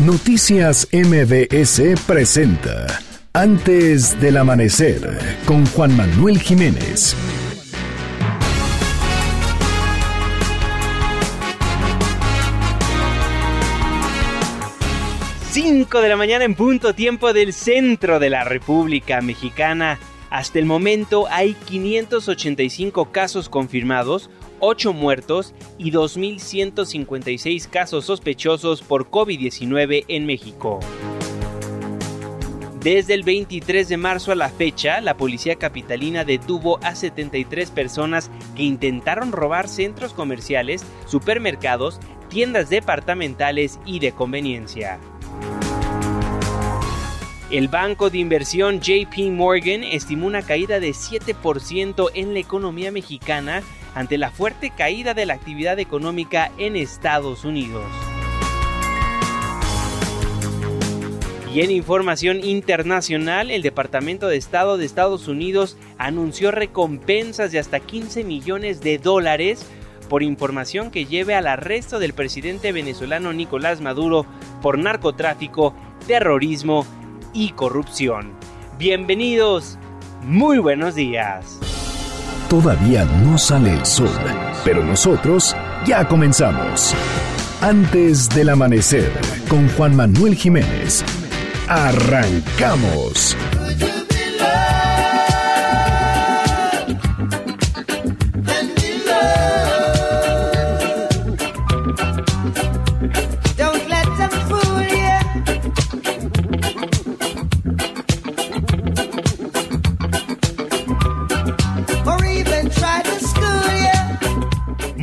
Noticias MBS presenta Antes del Amanecer con Juan Manuel Jiménez. Cinco de la mañana en punto tiempo del centro de la República Mexicana. Hasta el momento hay 585 casos confirmados, 8 muertos y 2.156 casos sospechosos por COVID-19 en México. Desde el 23 de marzo a la fecha, la policía capitalina detuvo a 73 personas que intentaron robar centros comerciales, supermercados, tiendas departamentales y de conveniencia. El banco de inversión JP Morgan estimó una caída de 7% en la economía mexicana ante la fuerte caída de la actividad económica en Estados Unidos. Y en información internacional, el Departamento de Estado de Estados Unidos anunció recompensas de hasta 15 millones de dólares por información que lleve al arresto del presidente venezolano Nicolás Maduro por narcotráfico, terrorismo y corrupción. Bienvenidos, muy buenos días. Todavía no sale el sol, pero nosotros ya comenzamos. Antes del amanecer, con Juan Manuel Jiménez. Arrancamos.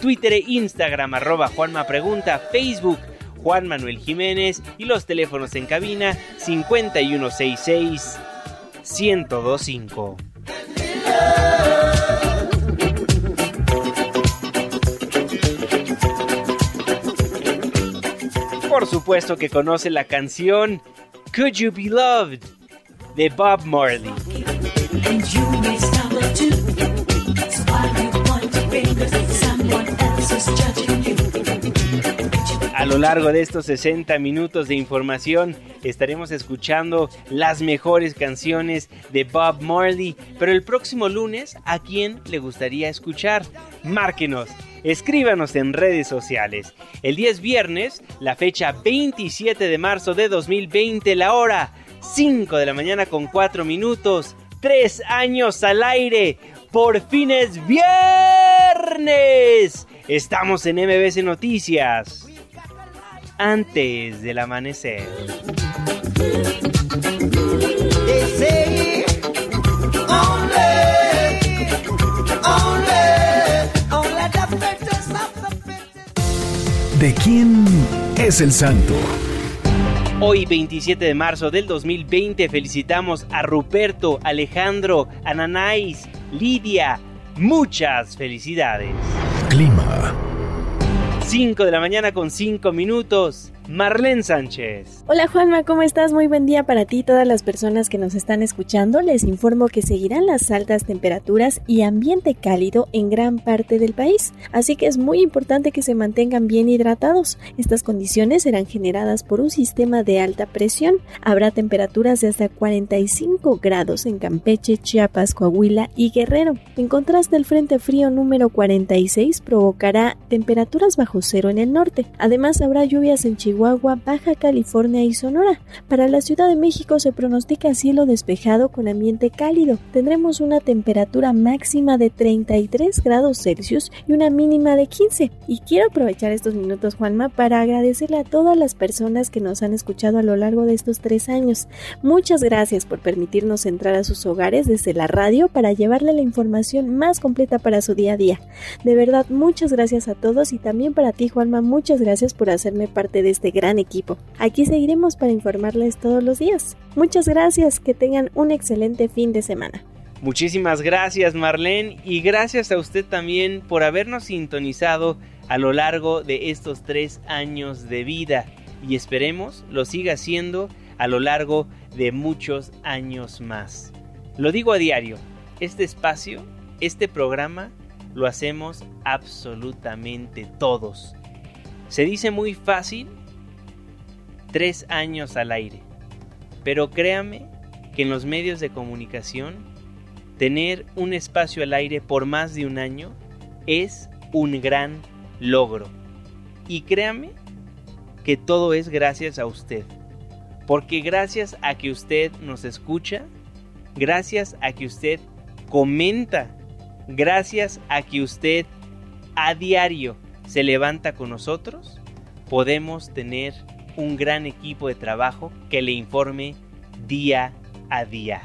Twitter e Instagram arroba Juanma Facebook Juan Manuel Jiménez y los teléfonos en cabina 5166 1025. Por supuesto que conoce la canción Could You Be Loved de Bob Marley. A lo largo de estos 60 minutos de información estaremos escuchando las mejores canciones de Bob Marley, pero el próximo lunes, ¿a quién le gustaría escuchar? Márquenos, escríbanos en redes sociales. El día es viernes, la fecha 27 de marzo de 2020, la hora 5 de la mañana con 4 minutos, 3 años al aire, por fin es viernes. Estamos en MBC Noticias. Antes del amanecer. ¿De quién es el santo? Hoy 27 de marzo del 2020 felicitamos a Ruperto, Alejandro, Ananáis, Lidia. Muchas felicidades. Clima. 5 de la mañana con 5 minutos. Marlene Sánchez. Hola Juanma, ¿cómo estás? Muy buen día para ti todas las personas que nos están escuchando. Les informo que seguirán las altas temperaturas y ambiente cálido en gran parte del país, así que es muy importante que se mantengan bien hidratados. Estas condiciones serán generadas por un sistema de alta presión. Habrá temperaturas de hasta 45 grados en Campeche, Chiapas, Coahuila y Guerrero. En contraste, el Frente Frío número 46 provocará temperaturas bajo cero en el norte. Además, habrá lluvias en Chihuahua Baja California y Sonora. Para la Ciudad de México se pronostica cielo despejado con ambiente cálido. Tendremos una temperatura máxima de 33 grados Celsius y una mínima de 15. Y quiero aprovechar estos minutos, Juanma, para agradecerle a todas las personas que nos han escuchado a lo largo de estos tres años. Muchas gracias por permitirnos entrar a sus hogares desde la radio para llevarle la información más completa para su día a día. De verdad, muchas gracias a todos y también para ti, Juanma, muchas gracias por hacerme parte de este este gran equipo. Aquí seguiremos para informarles todos los días. Muchas gracias, que tengan un excelente fin de semana. Muchísimas gracias Marlene y gracias a usted también por habernos sintonizado a lo largo de estos tres años de vida y esperemos lo siga haciendo a lo largo de muchos años más. Lo digo a diario, este espacio, este programa, lo hacemos absolutamente todos. Se dice muy fácil, tres años al aire, pero créame que en los medios de comunicación tener un espacio al aire por más de un año es un gran logro. Y créame que todo es gracias a usted. Porque gracias a que usted nos escucha, gracias a que usted comenta, gracias a que usted a diario se levanta con nosotros, podemos tener un gran equipo de trabajo que le informe día a día.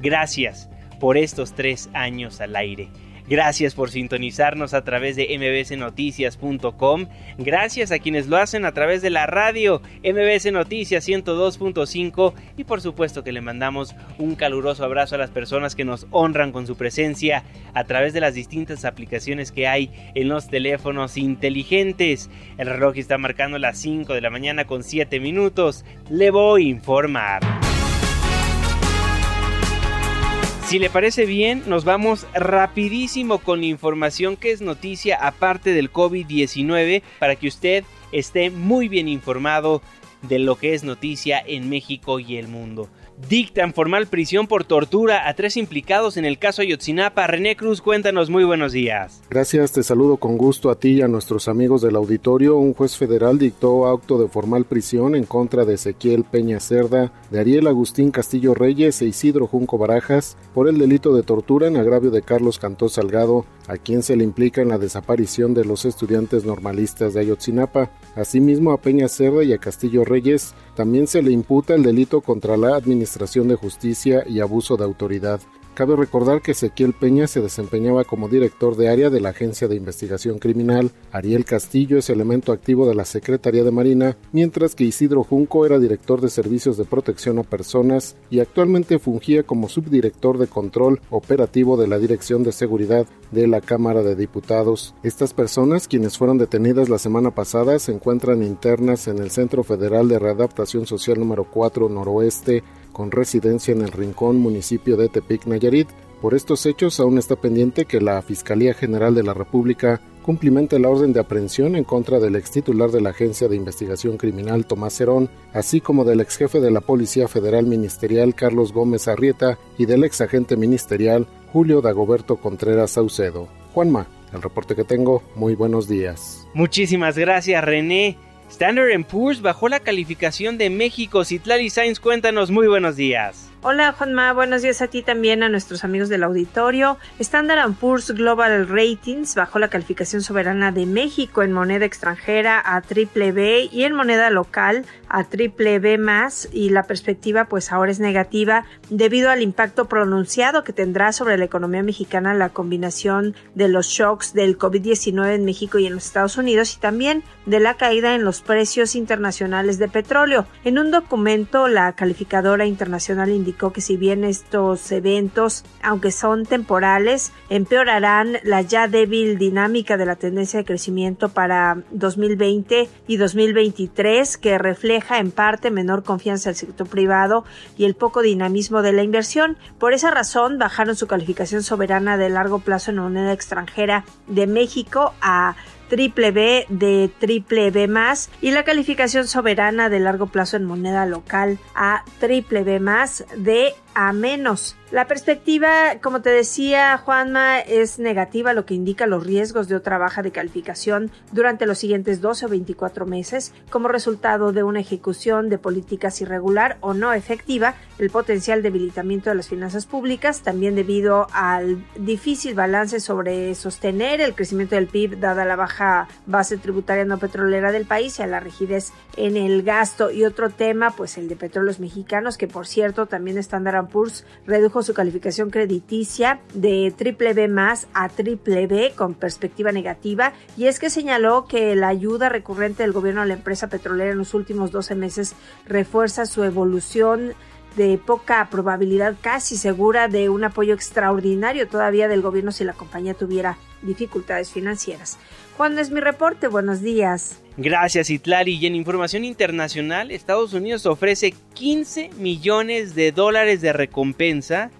Gracias por estos tres años al aire. Gracias por sintonizarnos a través de mbsnoticias.com. Gracias a quienes lo hacen a través de la radio MBS Noticias 102.5 y por supuesto que le mandamos un caluroso abrazo a las personas que nos honran con su presencia a través de las distintas aplicaciones que hay en los teléfonos inteligentes. El reloj está marcando las 5 de la mañana con 7 minutos. Le voy a informar. Si le parece bien, nos vamos rapidísimo con la información que es noticia aparte del COVID-19 para que usted esté muy bien informado de lo que es noticia en México y el mundo. Dictan formal prisión por tortura a tres implicados en el caso Ayotzinapa. René Cruz, cuéntanos, muy buenos días. Gracias, te saludo con gusto a ti y a nuestros amigos del auditorio. Un juez federal dictó auto de formal prisión en contra de Ezequiel Peña Cerda, de Ariel Agustín Castillo Reyes e Isidro Junco Barajas por el delito de tortura en agravio de Carlos Cantó Salgado, a quien se le implica en la desaparición de los estudiantes normalistas de Ayotzinapa. Asimismo, a Peña Cerda y a Castillo Reyes también se le imputa el delito contra la Administración de Justicia y abuso de autoridad. Cabe recordar que Ezequiel Peña se desempeñaba como director de área de la Agencia de Investigación Criminal, Ariel Castillo es elemento activo de la Secretaría de Marina, mientras que Isidro Junco era director de Servicios de Protección a Personas y actualmente fungía como subdirector de control operativo de la Dirección de Seguridad de la Cámara de Diputados. Estas personas, quienes fueron detenidas la semana pasada, se encuentran internas en el Centro Federal de Readaptación Social número 4 Noroeste con residencia en el Rincón, municipio de Tepic, Nayarit. Por estos hechos aún está pendiente que la Fiscalía General de la República cumplimente la orden de aprehensión en contra del ex titular de la Agencia de Investigación Criminal Tomás Herón, así como del ex jefe de la Policía Federal Ministerial Carlos Gómez Arrieta y del ex agente ministerial Julio Dagoberto Contreras Saucedo. Juanma, el reporte que tengo, muy buenos días. Muchísimas gracias René. Standard Poor's bajó la calificación de México. Citlali Sainz, cuéntanos, muy buenos días. Hola Juanma, buenos días a ti también, a nuestros amigos del auditorio. Standard Poor's Global Ratings bajó la calificación soberana de México en moneda extranjera a triple B y en moneda local a triple B más y la perspectiva pues ahora es negativa debido al impacto pronunciado que tendrá sobre la economía mexicana la combinación de los shocks del COVID-19 en México y en los Estados Unidos y también de la caída en los precios internacionales de petróleo. En un documento la calificadora internacional indicó que si bien estos eventos, aunque son temporales, empeorarán la ya débil dinámica de la tendencia de crecimiento para 2020 y 2023, que refleja en parte menor confianza del sector privado y el poco dinamismo de la inversión. Por esa razón, bajaron su calificación soberana de largo plazo en moneda extranjera de México a triple B de triple B más y la calificación soberana de largo plazo en moneda local a triple B más de a menos. La perspectiva, como te decía Juanma, es negativa, lo que indica los riesgos de otra baja de calificación durante los siguientes 12 o 24 meses como resultado de una ejecución de políticas irregular o no efectiva, el potencial debilitamiento de las finanzas públicas, también debido al difícil balance sobre sostener el crecimiento del PIB dada la baja base tributaria no petrolera del país y a la rigidez en el gasto. Y otro tema, pues el de petróleos mexicanos, que por cierto también están dando Poor's redujo su calificación crediticia de triple B más a triple B con perspectiva negativa. Y es que señaló que la ayuda recurrente del gobierno a la empresa petrolera en los últimos 12 meses refuerza su evolución de poca probabilidad casi segura de un apoyo extraordinario todavía del gobierno si la compañía tuviera dificultades financieras. Juan es mi reporte, buenos días. Gracias Itlali y en información internacional Estados Unidos ofrece 15 millones de dólares de recompensa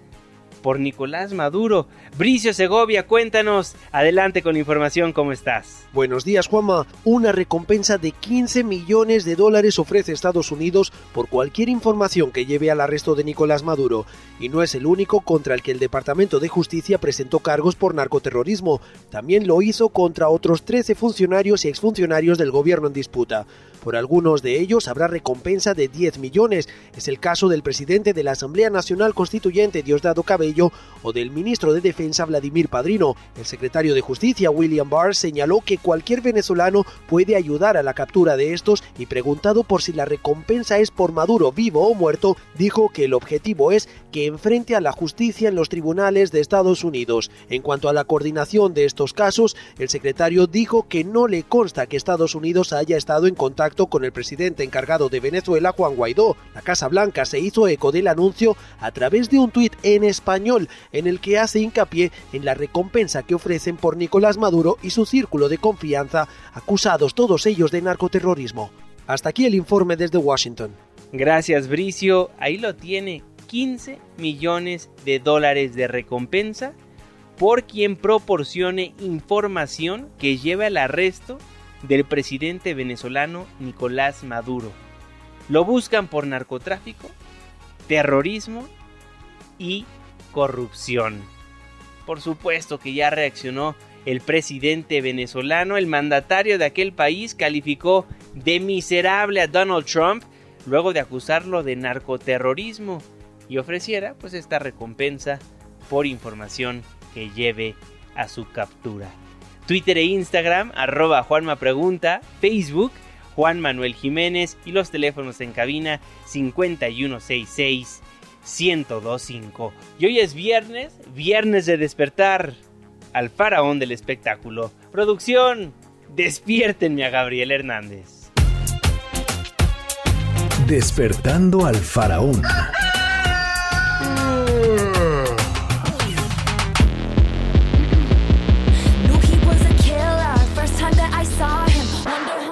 por Nicolás Maduro. Bricio Segovia, cuéntanos. Adelante con información, ¿cómo estás? Buenos días, Juanma. Una recompensa de 15 millones de dólares ofrece Estados Unidos por cualquier información que lleve al arresto de Nicolás Maduro. Y no es el único contra el que el Departamento de Justicia presentó cargos por narcoterrorismo. También lo hizo contra otros 13 funcionarios y exfuncionarios del gobierno en disputa. Por algunos de ellos habrá recompensa de 10 millones. Es el caso del presidente de la Asamblea Nacional Constituyente, Diosdado Cabello, o del ministro de Defensa, Vladimir Padrino. El secretario de Justicia, William Barr, señaló que cualquier venezolano puede ayudar a la captura de estos y preguntado por si la recompensa es por Maduro vivo o muerto, dijo que el objetivo es que enfrente a la justicia en los tribunales de Estados Unidos. En cuanto a la coordinación de estos casos, el secretario dijo que no le consta que Estados Unidos haya estado en contacto con el presidente encargado de Venezuela, Juan Guaidó. La Casa Blanca se hizo eco del anuncio a través de un tuit en español en el que hace hincapié en la recompensa que ofrecen por Nicolás Maduro y su círculo de confianza, acusados todos ellos de narcoterrorismo. Hasta aquí el informe desde Washington. Gracias, Bricio. Ahí lo tiene. 15 millones de dólares de recompensa por quien proporcione información que lleve al arresto del presidente venezolano Nicolás Maduro. Lo buscan por narcotráfico, terrorismo y corrupción. Por supuesto que ya reaccionó el presidente venezolano, el mandatario de aquel país calificó de miserable a Donald Trump luego de acusarlo de narcoterrorismo y ofreciera pues esta recompensa por información que lleve a su captura. Twitter e Instagram, arroba Juanma Pregunta, Facebook, Juan Manuel Jiménez y los teléfonos en cabina 5166 1025. Y hoy es viernes, viernes de despertar al faraón del espectáculo. Producción, despiértenme a Gabriel Hernández. Despertando al faraón.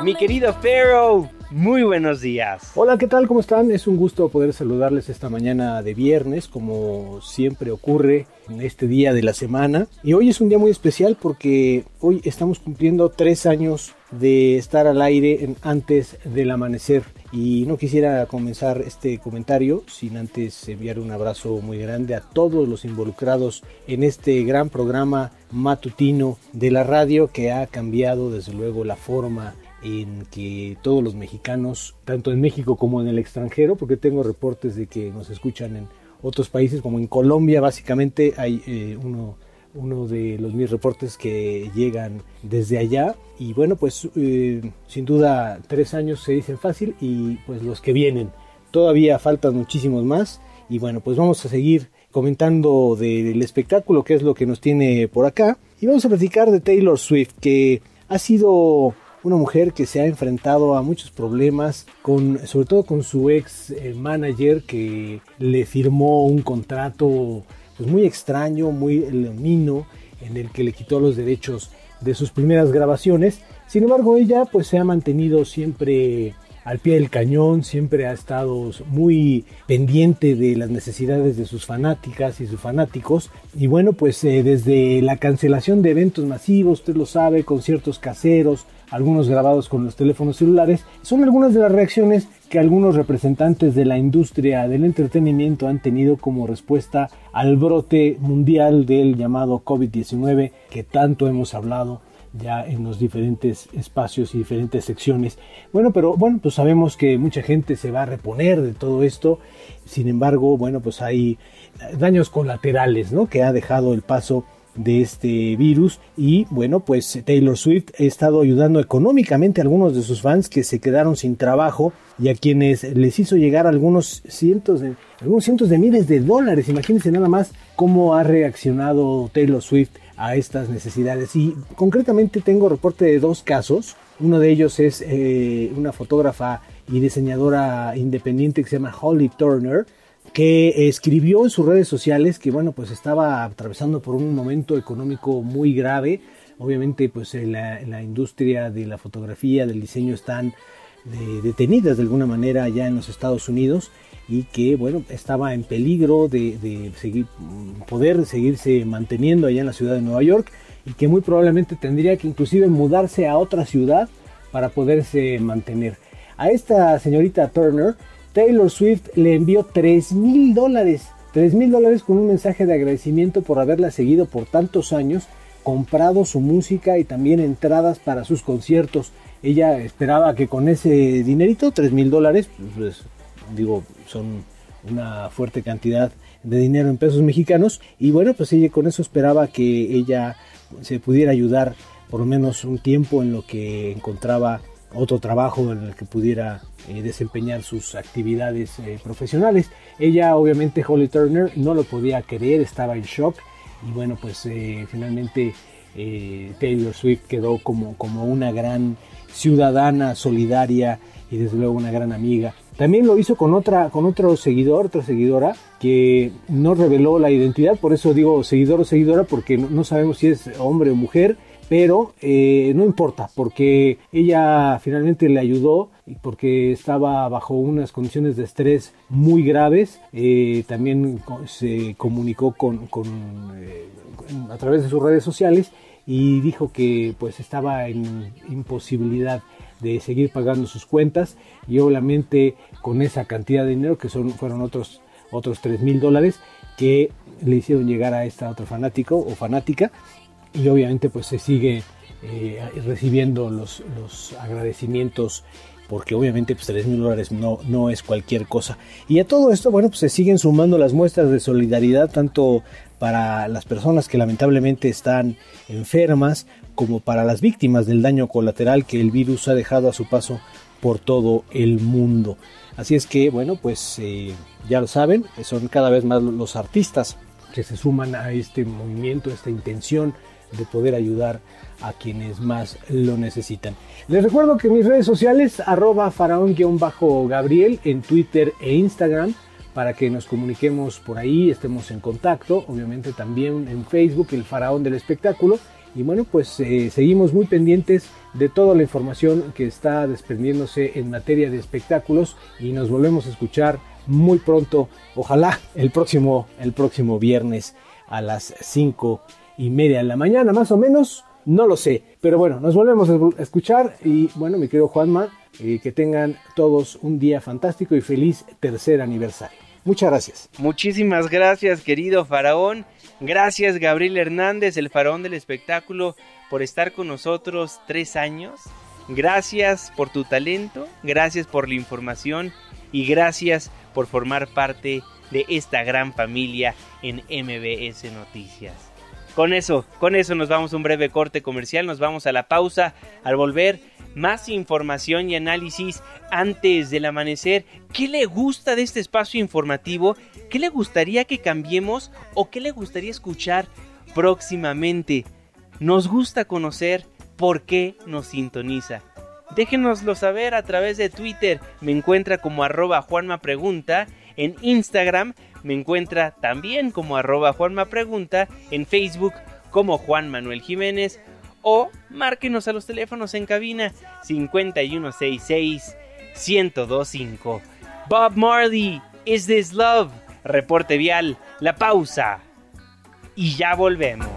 Mi querido Pharaoh, muy buenos días. Hola, ¿qué tal? ¿Cómo están? Es un gusto poder saludarles esta mañana de viernes, como siempre ocurre en este día de la semana. Y hoy es un día muy especial porque hoy estamos cumpliendo tres años de estar al aire en antes del amanecer. Y no quisiera comenzar este comentario sin antes enviar un abrazo muy grande a todos los involucrados en este gran programa matutino de la radio que ha cambiado desde luego la forma en que todos los mexicanos, tanto en México como en el extranjero, porque tengo reportes de que nos escuchan en otros países, como en Colombia, básicamente hay eh, uno, uno de los mis reportes que llegan desde allá. Y bueno, pues eh, sin duda tres años se dicen fácil y pues los que vienen. Todavía faltan muchísimos más y bueno, pues vamos a seguir comentando del espectáculo, que es lo que nos tiene por acá. Y vamos a platicar de Taylor Swift, que ha sido una mujer que se ha enfrentado a muchos problemas, con, sobre todo con su ex eh, manager que le firmó un contrato pues, muy extraño, muy lemino, en el que le quitó los derechos de sus primeras grabaciones. Sin embargo, ella pues se ha mantenido siempre al pie del cañón, siempre ha estado muy pendiente de las necesidades de sus fanáticas y sus fanáticos. Y bueno, pues eh, desde la cancelación de eventos masivos, usted lo sabe, conciertos caseros, algunos grabados con los teléfonos celulares, son algunas de las reacciones que algunos representantes de la industria del entretenimiento han tenido como respuesta al brote mundial del llamado COVID-19 que tanto hemos hablado ya en los diferentes espacios y diferentes secciones. Bueno, pero bueno, pues sabemos que mucha gente se va a reponer de todo esto. Sin embargo, bueno, pues hay daños colaterales, ¿no? Que ha dejado el paso de este virus y bueno pues Taylor Swift ha estado ayudando económicamente a algunos de sus fans que se quedaron sin trabajo y a quienes les hizo llegar algunos cientos de algunos cientos de miles de dólares imagínense nada más cómo ha reaccionado Taylor Swift a estas necesidades. Y concretamente tengo reporte de dos casos. Uno de ellos es eh, una fotógrafa y diseñadora independiente que se llama Holly Turner que escribió en sus redes sociales que bueno pues estaba atravesando por un momento económico muy grave. Obviamente pues la, la industria de la fotografía del diseño están detenidas de alguna manera ya en los Estados Unidos y que bueno estaba en peligro de, poder seguirse manteniendo allá en la ciudad de Nueva York y que muy probablemente tendría que inclusive mudarse a otra ciudad para poderse mantener. A esta señorita Turner Taylor Swift le envió 3 mil dólares, 3 mil dólares con un mensaje de agradecimiento por haberla seguido por tantos años, comprado su música y también entradas para sus conciertos. Ella esperaba que con ese dinerito, 3 mil dólares, pues digo, son una fuerte cantidad de dinero en pesos mexicanos y bueno, pues ella con eso esperaba que ella se pudiera ayudar por lo menos un tiempo en lo que encontraba otro trabajo en el que pudiera eh, desempeñar sus actividades eh, profesionales. Ella, obviamente, Holly Turner, no lo podía creer, estaba en shock y bueno, pues eh, finalmente Taylor Swift quedó como, como una gran ciudadana solidaria y desde luego una gran amiga. También lo hizo con otra, con otro seguidor, otra seguidora, que no reveló la identidad, por eso digo seguidor o seguidora, porque no sabemos si es hombre o mujer pero eh, no importa porque ella finalmente le ayudó porque estaba bajo unas condiciones de estrés muy graves eh, también se comunicó con, eh, a través de sus redes sociales y dijo que pues estaba en imposibilidad de seguir pagando sus cuentas y obviamente con esa cantidad de dinero que son, fueron otros otros 3 mil dólares que le hicieron llegar a esta otra fanático o fanática y obviamente pues se sigue eh, recibiendo los, los, agradecimientos porque obviamente pues 3 mil dólares no, no es cualquier cosa. Y a todo esto, bueno, pues se siguen sumando las muestras de solidaridad tanto para las personas que lamentablemente están enfermas como para las víctimas del daño colateral que el virus ha dejado a su paso por todo el mundo. Así es que, bueno, pues eh, ya lo saben, son cada vez más los artistas que se suman a este movimiento, esta intención de poder ayudar a quienes más lo necesitan. Les recuerdo que mis redes sociales, arroba faraón-gabriel en Twitter e Instagram, para que nos comuniquemos por ahí, estemos en contacto, obviamente también en Facebook, el faraón del espectáculo. Y bueno, pues eh, seguimos muy pendientes de toda la información que está desprendiéndose en materia de espectáculos y nos volvemos a escuchar muy pronto, ojalá el próximo, el próximo viernes a las 5 y media de la mañana, más o menos. No lo sé, pero bueno, nos volvemos a escuchar y bueno, mi querido Juanma, eh, que tengan todos un día fantástico y feliz tercer aniversario. Muchas gracias. Muchísimas gracias, querido faraón. Gracias, Gabriel Hernández, el faraón del espectáculo, por estar con nosotros tres años. Gracias por tu talento, gracias por la información y gracias por formar parte de esta gran familia en MBS Noticias. Con eso, con eso nos vamos a un breve corte comercial, nos vamos a la pausa. Al volver, más información y análisis antes del amanecer. ¿Qué le gusta de este espacio informativo? ¿Qué le gustaría que cambiemos o qué le gustaría escuchar próximamente? Nos gusta conocer por qué nos sintoniza. Déjenoslo saber a través de Twitter. Me encuentra como arroba. En Instagram me encuentra también como arroba Juanma Pregunta, en Facebook como Juan Manuel Jiménez o márquenos a los teléfonos en cabina 5166 1025. Bob Marley, Is This Love? Reporte vial, la pausa. Y ya volvemos.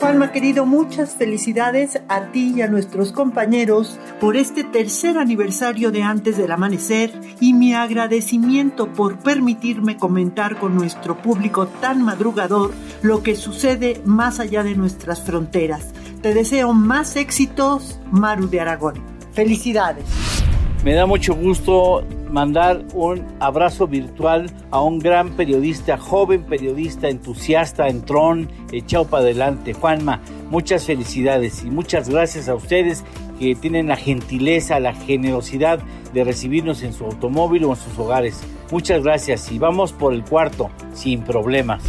Juanma querido, muchas felicidades a ti y a nuestros compañeros por este tercer aniversario de Antes del Amanecer y mi agradecimiento por permitirme comentar con nuestro público tan madrugador lo que sucede más allá de nuestras fronteras Te deseo más éxitos, Maru de Aragón. Felicidades. Me da mucho gusto mandar un abrazo virtual a un gran periodista, joven periodista, entusiasta, entrón, echado para adelante. Juanma, muchas felicidades y muchas gracias a ustedes que tienen la gentileza, la generosidad de recibirnos en su automóvil o en sus hogares. Muchas gracias y vamos por el cuarto, sin problemas.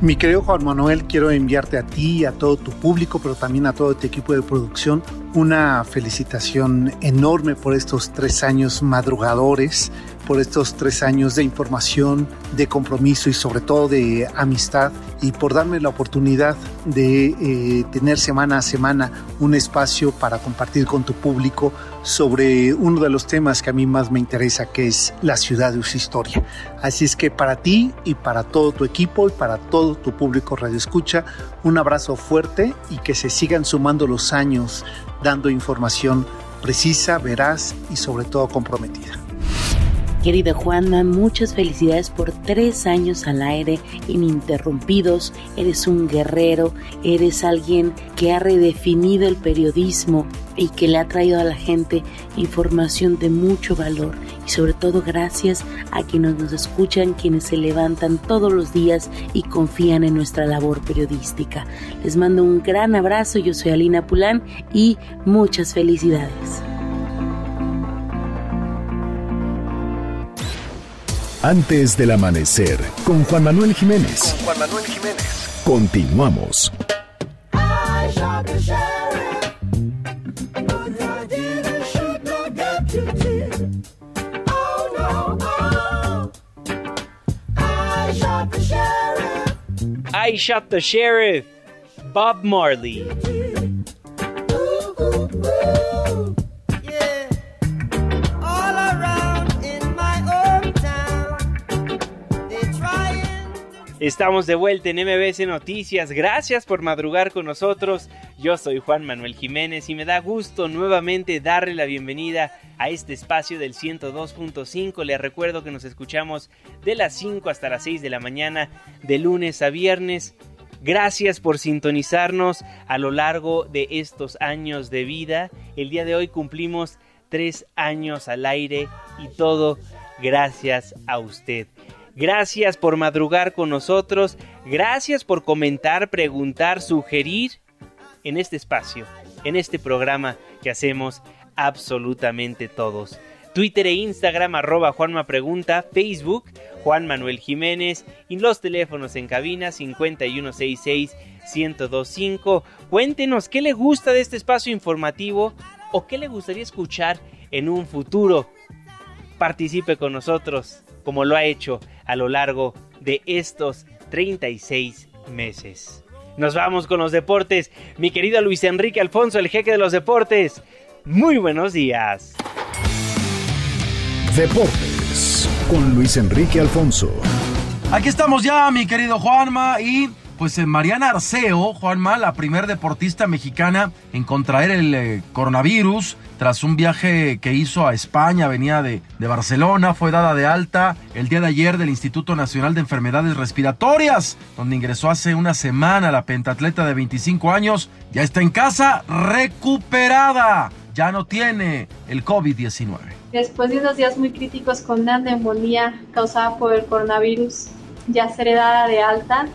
Mi querido Juan Manuel, quiero enviarte a ti y a todo tu público, pero también a todo tu equipo de producción, una felicitación enorme por estos tres años madrugadores, por estos tres años de información, de compromiso y sobre todo de amistad y por darme la oportunidad de eh, tener semana a semana un espacio para compartir con tu público sobre uno de los temas que a mí más me interesa, que es la ciudad de su historia. Así es que para ti y para todo tu equipo y para todo tu público Radio Escucha, un abrazo fuerte y que se sigan sumando los años dando información precisa, veraz y sobre todo comprometida. Querida Juana, muchas felicidades por tres años al aire ininterrumpidos. Eres un guerrero, eres alguien que ha redefinido el periodismo y que le ha traído a la gente información de mucho valor. Y sobre todo gracias a quienes nos escuchan, quienes se levantan todos los días y confían en nuestra labor periodística. Les mando un gran abrazo, yo soy Alina Pulán y muchas felicidades. Antes del amanecer, con Juan Manuel Jiménez. Con Juan Manuel Jiménez. Continuamos. I shot the sheriff. Bob Marley. Estamos de vuelta en MBS Noticias. Gracias por madrugar con nosotros. Yo soy Juan Manuel Jiménez y me da gusto nuevamente darle la bienvenida a este espacio del 102.5. Les recuerdo que nos escuchamos de las 5 hasta las 6 de la mañana, de lunes a viernes. Gracias por sintonizarnos a lo largo de estos años de vida. El día de hoy cumplimos tres años al aire y todo gracias a usted. Gracias por madrugar con nosotros. Gracias por comentar, preguntar, sugerir en este espacio, en este programa que hacemos absolutamente todos. Twitter e Instagram arroba Juanma Pregunta, Facebook Juan Manuel Jiménez y los teléfonos en cabina 5166-1025. Cuéntenos qué le gusta de este espacio informativo o qué le gustaría escuchar en un futuro. Participe con nosotros como lo ha hecho a lo largo de estos 36 meses. Nos vamos con los deportes. Mi querido Luis Enrique Alfonso, el jeque de los deportes. Muy buenos días. Deportes con Luis Enrique Alfonso. Aquí estamos ya, mi querido Juanma, y pues eh, Mariana Arceo, Juanma, la primer deportista mexicana en contraer el eh, coronavirus tras un viaje que hizo a España, venía de, de, Barcelona, fue dada de alta el día de ayer del Instituto Nacional de Enfermedades Respiratorias, donde ingresó hace una semana la pentatleta de 25 años, ya está en casa recuperada, ya no tiene el COVID-19. Después de unos días muy críticos con una neumonía causada por el coronavirus, ya seré dada de alta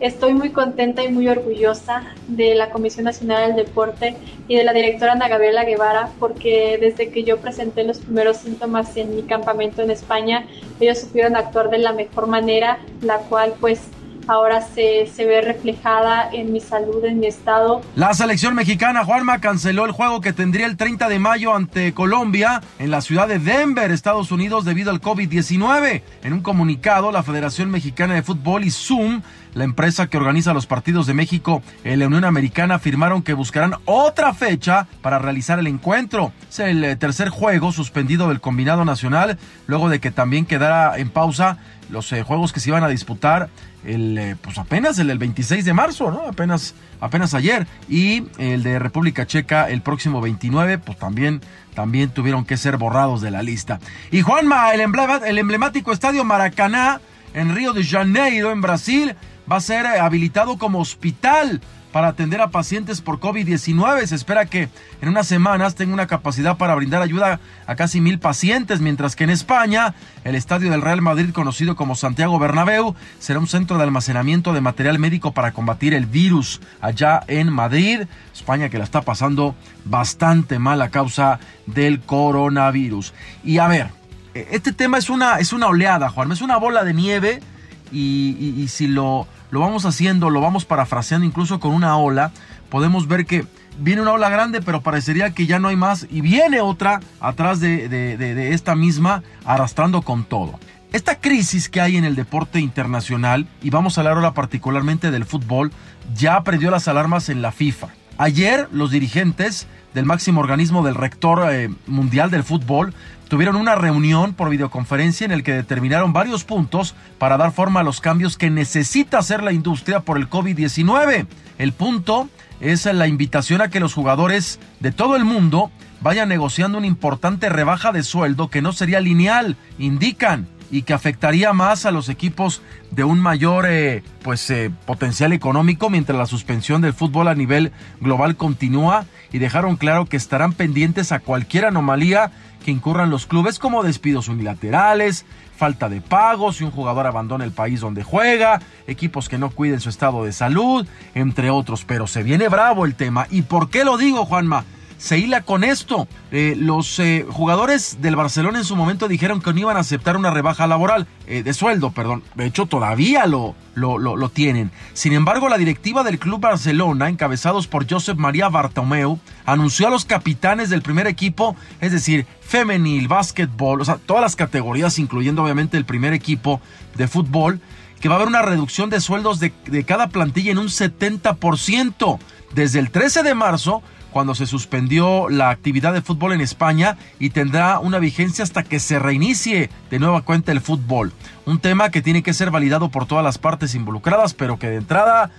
Estoy muy contenta y muy orgullosa de la Comisión Nacional del Deporte y de la directora Ana Gabriela Guevara porque desde que yo presenté los primeros síntomas en mi campamento en España, ellos supieron actuar de la mejor manera, la cual pues ahora se, se, ve reflejada en mi salud, en mi estado. La selección mexicana, Juanma, canceló el juego que tendría el 30 de mayo ante Colombia en la ciudad de Denver, Estados Unidos, debido al COVID-19. En un comunicado, la Federación Mexicana de Fútbol y Zoom la empresa que organiza los partidos de México en la Unión Americana afirmaron que buscarán otra fecha para realizar el encuentro. Es el eh, tercer juego suspendido del combinado nacional, luego de que también quedara en pausa los eh, juegos que se iban a disputar el eh, pues apenas el del 26 de marzo, ¿no? Apenas apenas ayer y el de República Checa el próximo 29, pues también también tuvieron que ser borrados de la lista. Y Juanma, el, el emblemático estadio Maracaná en Río de Janeiro en Brasil va a ser habilitado como hospital para atender a pacientes por COVID-19. Se espera que en unas semanas tenga una capacidad para brindar ayuda a casi mil pacientes, mientras que en España el estadio del Real Madrid, conocido como Santiago Bernabéu, será un centro de almacenamiento de material médico para combatir el virus allá en Madrid. España que la está pasando bastante mal a causa del coronavirus. Y a ver, este tema es una, es una oleada, Juan, es una bola de nieve y, si lo, lo vamos haciendo, lo vamos parafraseando incluso con una ola, podemos ver que viene una ola grande, pero parecería que ya no hay más y viene otra atrás de, esta misma arrastrando con todo. Esta crisis que hay en el deporte internacional, y vamos a hablar ahora particularmente del fútbol, ya prendió las alarmas en la FIFA. Ayer los dirigentes del máximo organismo del rector eh, mundial del fútbol tuvieron una reunión por videoconferencia en el que determinaron varios puntos para dar forma a los cambios que necesita hacer la industria por el COVID-19. El punto es la invitación a que los jugadores de todo el mundo vayan negociando una importante rebaja de sueldo que no sería lineal, indican, y que afectaría más a los equipos de un mayor eh, pues, eh, potencial económico mientras la suspensión del fútbol a nivel global continúa y dejaron claro que estarán pendientes a cualquier anomalía que incurran los clubes como despidos unilaterales, falta de pagos, si un jugador abandona el país donde juega, equipos que no cuiden su estado de salud, entre otros. Pero se viene bravo el tema. ¿Y por qué lo digo, Juanma? Se hila con esto. Eh, los eh, jugadores del Barcelona en su momento dijeron que no iban a aceptar una rebaja laboral, eh, de sueldo, perdón. De hecho, todavía lo, lo, lo, tienen. Sin embargo, la directiva del Club Barcelona, encabezados por Josep María Bartomeu, anunció a los capitanes del primer equipo, es decir, femenil, básquetbol, o sea, todas las categorías, incluyendo obviamente el primer equipo de fútbol, que va a haber una reducción de sueldos de, de cada plantilla en un 70%. Desde el 13 de marzo, cuando se suspendió la actividad de fútbol en España y tendrá una vigencia hasta que se reinicie de nueva cuenta el fútbol. Un tema que tiene que ser validado por todas las partes involucradas, pero que de entrada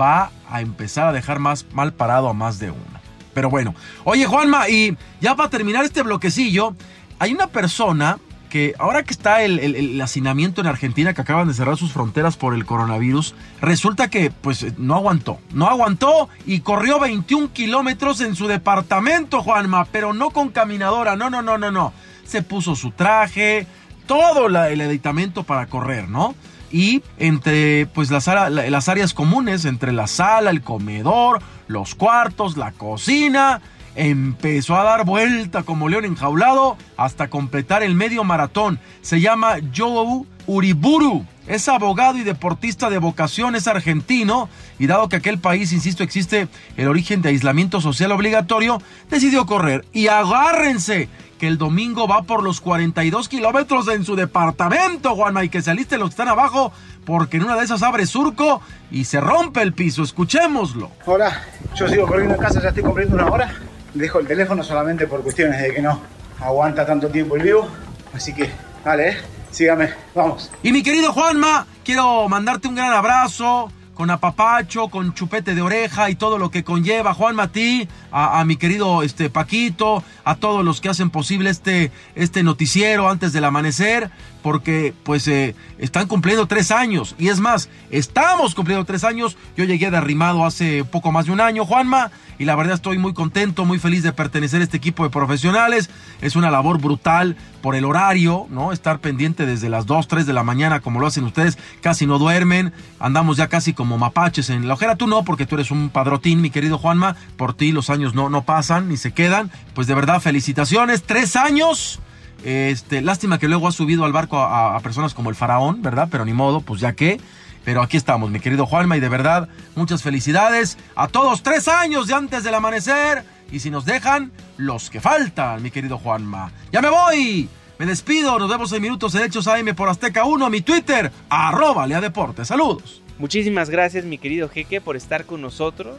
va a empezar a dejar más mal parado a más de uno. Pero bueno, oye Juanma, y ya para terminar este bloquecillo, hay una persona que ahora que está el, hacinamiento en Argentina, que acaban de cerrar sus fronteras por el coronavirus, resulta que pues no aguantó, no aguantó y corrió 21 kilómetros en su departamento, Juanma, pero no con caminadora, no, no, no, no, no. Se puso su traje, todo el editamento para correr, ¿no? Y entre pues las, las áreas comunes, entre la sala, el comedor, los cuartos, la cocina, empezó a dar vuelta como león enjaulado hasta completar el medio maratón. Se llama Joe Uriburu. Es abogado y deportista de vocación, es argentino y dado que aquel país, insisto, existe el origen de aislamiento social obligatorio, decidió correr. Y agárrense que el domingo va por los 42 kilómetros en su departamento, Juanma, y que se alisten los que están abajo, porque en una de esas abre surco y se rompe el piso. Escuchémoslo. Hola, yo sigo corriendo en casa, ya estoy corriendo una hora dejo el teléfono solamente por cuestiones de que no aguanta tanto tiempo el vivo. Así que, dale, ¿eh? sígame, vamos. Y mi querido Juanma, quiero mandarte un gran abrazo con apapacho, con chupete de oreja y todo lo que conlleva. Juan Matí, a, mi querido este, Paquito, a todos los que hacen posible este, este noticiero antes del amanecer, porque pues eh, están cumpliendo tres años. Y es más, estamos cumpliendo tres años. Yo llegué de arrimado hace poco más de un año, Juanma, y la verdad estoy muy contento, muy feliz de pertenecer a este equipo de profesionales. Es una labor brutal por el horario, ¿no? Estar pendiente desde las 2, 3 de la mañana como lo hacen ustedes, casi no duermen, andamos ya casi como mapaches en la ojera, tú no, porque tú eres un padrotín, mi querido Juanma, por ti los años no, no pasan ni se quedan, pues de verdad felicitaciones, tres años. Este, lástima que luego ha subido al barco a, personas como el faraón, ¿verdad? Pero ni modo, pues ya que, pero aquí estamos, mi querido Juanma, y de verdad, muchas felicidades a todos. Tres años de antes del amanecer. Y si nos dejan, los que faltan, mi querido Juanma. ¡Ya me voy! Me despido, nos vemos en Minutos de Hechos AM por Azteca 1, mi Twitter, arroba Lea Deportes. Saludos. Muchísimas gracias, mi querido Jeque, por estar con nosotros,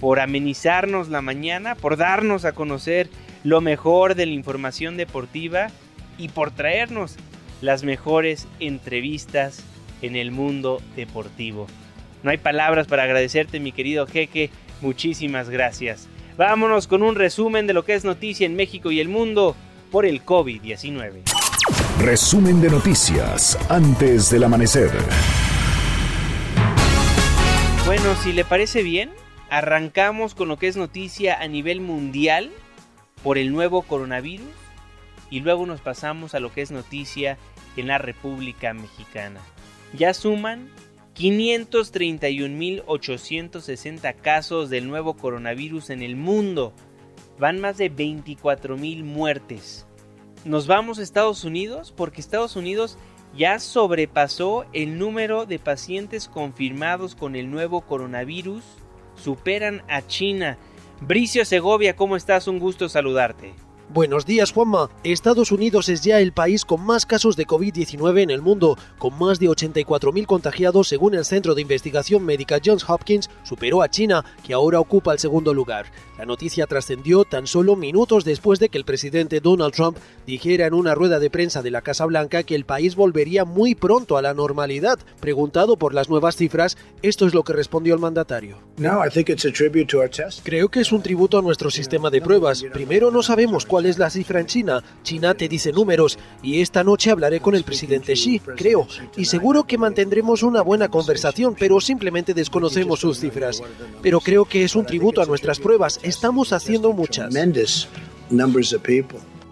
por amenizarnos la mañana, por darnos a conocer lo mejor de la información deportiva y por traernos las mejores entrevistas en el mundo deportivo. No hay palabras para agradecerte, mi querido Jeque. Muchísimas gracias. Vámonos con un resumen de lo que es noticia en México y el mundo por el COVID-19. Resumen de noticias antes del amanecer. Bueno, si le parece bien, arrancamos con lo que es noticia a nivel mundial por el nuevo coronavirus y luego nos pasamos a lo que es noticia en la República Mexicana. Ya suman 531.860 casos del nuevo coronavirus en el mundo. Van más de 24.000 muertes. Nos vamos a Estados Unidos porque Estados Unidos ya sobrepasó el número de pacientes confirmados con el nuevo coronavirus. Superan a China. Bricio Segovia, ¿cómo estás? Un gusto saludarte. Buenos días, Juanma. Estados Unidos es ya el país con más casos de COVID-19 en el mundo, con más de 84.000 contagiados según el Centro de Investigación Médica Johns Hopkins, superó a China, que ahora ocupa el segundo lugar. La noticia trascendió tan solo minutos después de que el presidente Donald Trump dijera en una rueda de prensa de la Casa Blanca que el país volvería muy pronto a la normalidad. Preguntado por las nuevas cifras, esto es lo que respondió el mandatario. Creo que es un tributo a nuestro sistema de pruebas. Primero no sabemos cuál es la cifra en China. China te dice números y esta noche hablaré con el presidente Xi, creo. Y seguro que mantendremos una buena conversación, pero simplemente desconocemos sus cifras. Pero creo que es un tributo a nuestras pruebas. Estamos haciendo muchas.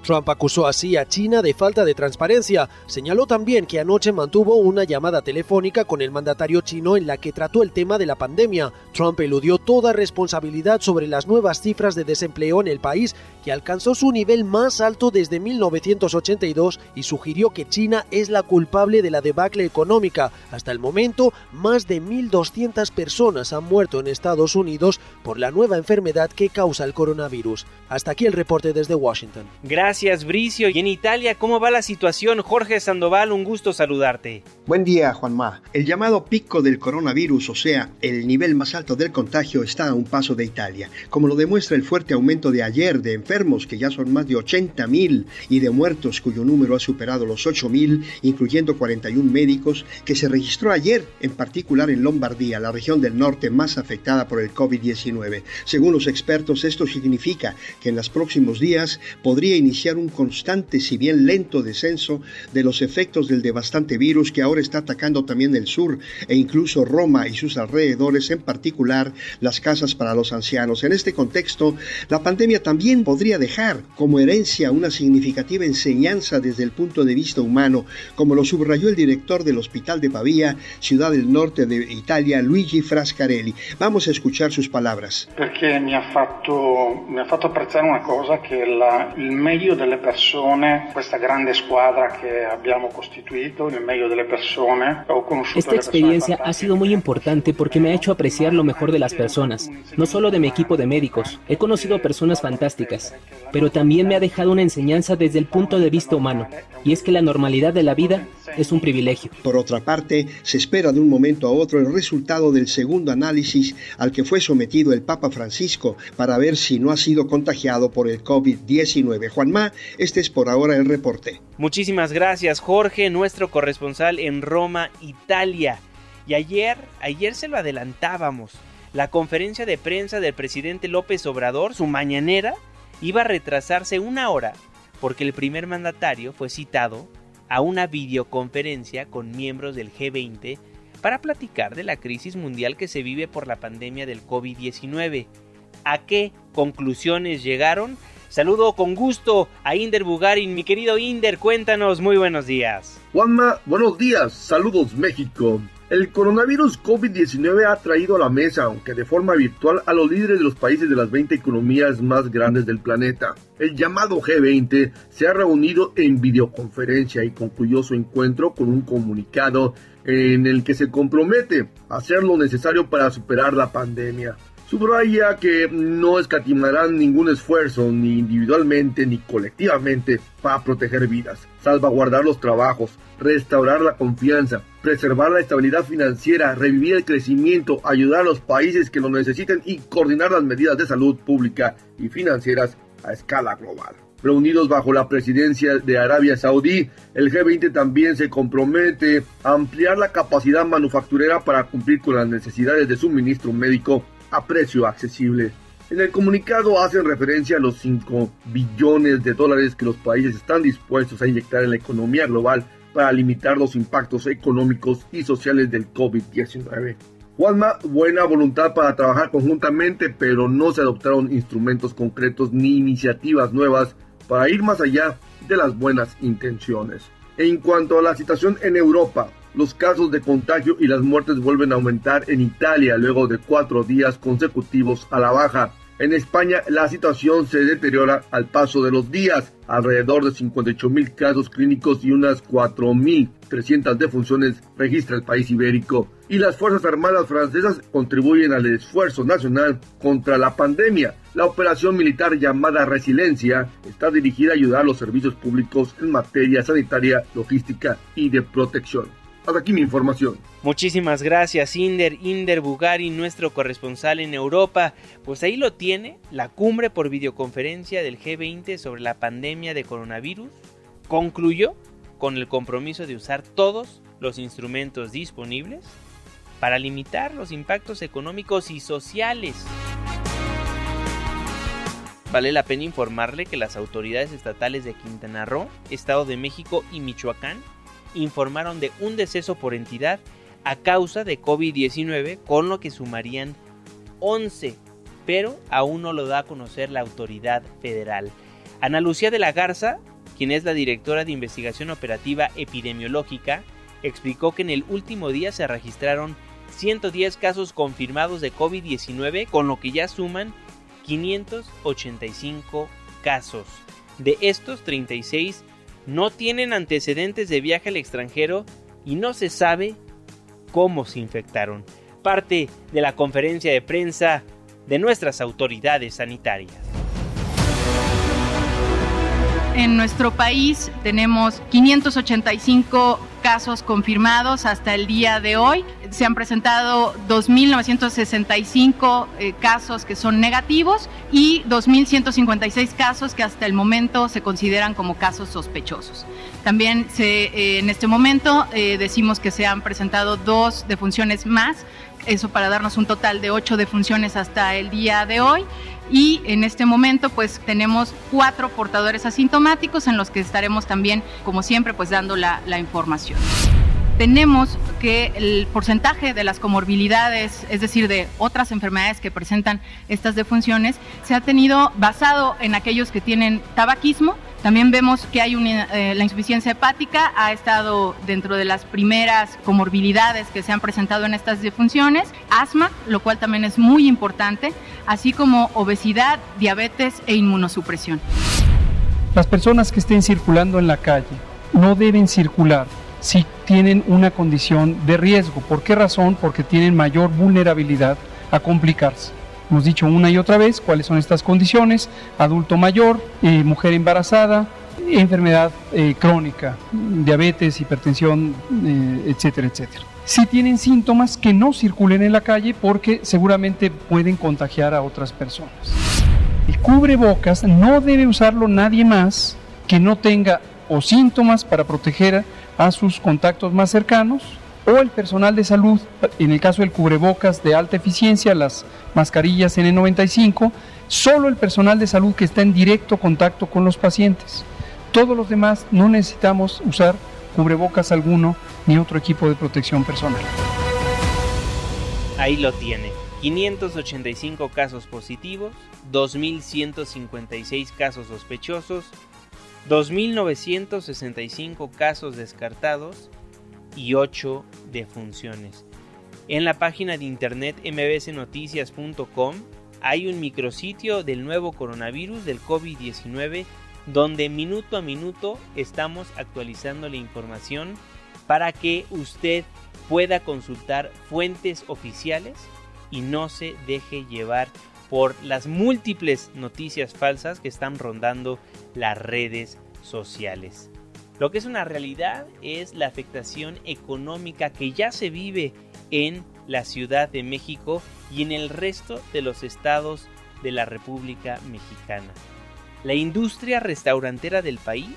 Trump acusó así a China de falta de transparencia. Señaló también que anoche mantuvo una llamada telefónica con el mandatario chino en la que trató el tema de la pandemia. Trump eludió toda responsabilidad sobre las nuevas cifras de desempleo en el país, que alcanzó su nivel más alto desde 1982 y sugirió que China es la culpable de la debacle económica. Hasta el momento, más de 1.200 personas han muerto en Estados Unidos por la nueva enfermedad que causa el coronavirus. Hasta aquí el reporte desde Washington. Gracias. Gracias, Bricio. Y en Italia, ¿cómo va la situación? Jorge Sandoval, un gusto saludarte. Buen día, Juanma. El llamado pico del coronavirus, o sea, el nivel más alto del contagio, está a un paso de Italia, como lo demuestra el fuerte aumento de ayer de enfermos, que ya son más de 80.000, y de muertos, cuyo número ha superado los 8.000, incluyendo 41 médicos, que se registró ayer, en particular en Lombardía, la región del norte más afectada por el COVID-19. Según los expertos, esto significa que en los próximos días podría iniciar un constante, si bien lento, descenso de los efectos del devastante virus que ahora está atacando también el sur e incluso Roma y sus alrededores, en particular las casas para los ancianos. En este contexto, la pandemia también podría dejar como herencia una significativa enseñanza desde el punto de vista humano, como lo subrayó el director del Hospital de Pavia, ciudad del norte de Italia, Luigi Frascarelli. Vamos a escuchar sus palabras. Porque me ha fatto, me ha fatto apprezzare una cosa che la, il meglio delle persone, questa grande squadra che abbiamo costituito, il meglio delle persone. Ho conosciuto Esta experiencia ha sido muy importante porque me ha hecho apreciar lo mejor de las personas, no solo de mi equipo de médicos. He conocido personas fantásticas, pero también me ha dejado una enseñanza desde el punto de vista humano, y es que la normalidad de la vida es un privilegio. Por otra parte, se espera de un momento a otro el resultado del segundo análisis al que fue sometido el Papa Francisco para ver si no ha sido contagiado por el COVID-19. Este es por ahora el reporte. Muchísimas gracias, Jorge, nuestro corresponsal en Roma, Italia. Y ayer, ayer se lo adelantábamos. La conferencia de prensa del presidente López Obrador, su mañanera, iba a retrasarse una hora porque el primer mandatario fue citado a una videoconferencia con miembros del G20 para platicar de la crisis mundial que se vive por la pandemia del COVID-19. ¿A qué conclusiones llegaron? Saludo con gusto a Inder Bugarin. Mi querido Inder, cuéntanos, muy buenos días. Juanma, buenos días, saludos México. El coronavirus COVID-19 ha traído a la mesa, aunque de forma virtual, a los líderes de los países de las 20 economías más grandes del planeta. El llamado G20 se ha reunido en videoconferencia y concluyó su encuentro con un comunicado en el que se compromete a hacer lo necesario para superar la pandemia. Subraya que no escatimarán ningún esfuerzo, ni individualmente ni colectivamente, para proteger vidas, salvaguardar los trabajos, restaurar la confianza, preservar la estabilidad financiera, revivir el crecimiento, ayudar a los países que lo necesiten y coordinar las medidas de salud pública y financieras a escala global. Reunidos bajo la presidencia de Arabia Saudí, el G20 también se compromete a ampliar la capacidad manufacturera para cumplir con las necesidades de suministro médico a precio accesible. En el comunicado hacen referencia a los 5 billones de dólares que los países están dispuestos a inyectar en la economía global para limitar los impactos económicos y sociales del COVID-19. Juanma, buena voluntad para trabajar conjuntamente, pero no se adoptaron instrumentos concretos ni iniciativas nuevas para ir más allá de las buenas intenciones. En cuanto a la situación en Europa, los casos de contagio y las muertes vuelven a aumentar en Italia luego de cuatro días consecutivos a la baja. En España la situación se deteriora al paso de los días. Alrededor de 58 mil casos clínicos y unas 4.300 defunciones registra el país ibérico. Y las Fuerzas Armadas francesas contribuyen al esfuerzo nacional contra la pandemia. La operación militar llamada Resiliencia está dirigida a ayudar a los servicios públicos en materia sanitaria, logística y de protección. Hasta aquí mi información. Muchísimas gracias, Inder, Inder Bugari, nuestro corresponsal en Europa. Pues ahí lo tiene, la cumbre por videoconferencia del G20 sobre la pandemia de coronavirus concluyó con el compromiso de usar todos los instrumentos disponibles para limitar los impactos económicos y sociales. Vale la pena informarle que las autoridades estatales de Quintana Roo, Estado de México y Michoacán informaron de un deceso por entidad a causa de COVID-19, con lo que sumarían 11, pero aún no lo da a conocer la autoridad federal. Ana Lucía de la Garza, quien es la directora de investigación operativa epidemiológica, explicó que en el último día se registraron 110 casos confirmados de COVID-19, con lo que ya suman 585 casos. De estos, 36 no tienen antecedentes de viaje al extranjero y no se sabe cómo se infectaron. Parte de la conferencia de prensa de nuestras autoridades sanitarias. En nuestro país tenemos 585 casos confirmados hasta el día de hoy. Se han presentado 2.965 eh, casos que son negativos y 2.156 casos que hasta el momento se consideran como casos sospechosos. También eh, en este momento eh, decimos que se han presentado dos defunciones más, eso para darnos un total de ocho defunciones hasta el día de hoy y en este momento pues tenemos cuatro portadores asintomáticos en los que estaremos también, como siempre, pues dando la, la información tenemos que el porcentaje de las comorbilidades, es decir, de otras enfermedades que presentan estas defunciones, se ha tenido basado en aquellos que tienen tabaquismo. También vemos que hay una, eh, la insuficiencia hepática, ha estado dentro de las primeras comorbilidades que se han presentado en estas defunciones, asma, lo cual también es muy importante, así como obesidad, diabetes e inmunosupresión. Las personas que estén circulando en la calle no deben circular si tienen una condición de riesgo. ¿Por qué razón? Porque tienen mayor vulnerabilidad a complicarse. Hemos dicho una y otra vez cuáles son estas condiciones, adulto mayor, eh, mujer embarazada, enfermedad eh, crónica, diabetes, hipertensión, eh, etcétera, etcétera. Si tienen síntomas, que no circulen en la calle porque seguramente pueden contagiar a otras personas. El cubrebocas no debe usarlo nadie más que no tenga o síntomas para proteger a sus contactos más cercanos o el personal de salud, en el caso del cubrebocas de alta eficiencia, las mascarillas N95, solo el personal de salud que está en directo contacto con los pacientes. Todos los demás no necesitamos usar cubrebocas alguno ni otro equipo de protección personal. Ahí lo tiene. 585 casos positivos, 2.156 casos sospechosos, 2.965 casos descartados y 8 defunciones. En la página de internet mbsnoticias.com hay un micrositio del nuevo coronavirus del COVID-19 donde minuto a minuto estamos actualizando la información para que usted pueda consultar fuentes oficiales y no se deje llevar por las múltiples noticias falsas que están rondando las redes sociales. Lo que es una realidad es la afectación económica que ya se vive en la Ciudad de México y en el resto de los estados de la República Mexicana. La industria restaurantera del país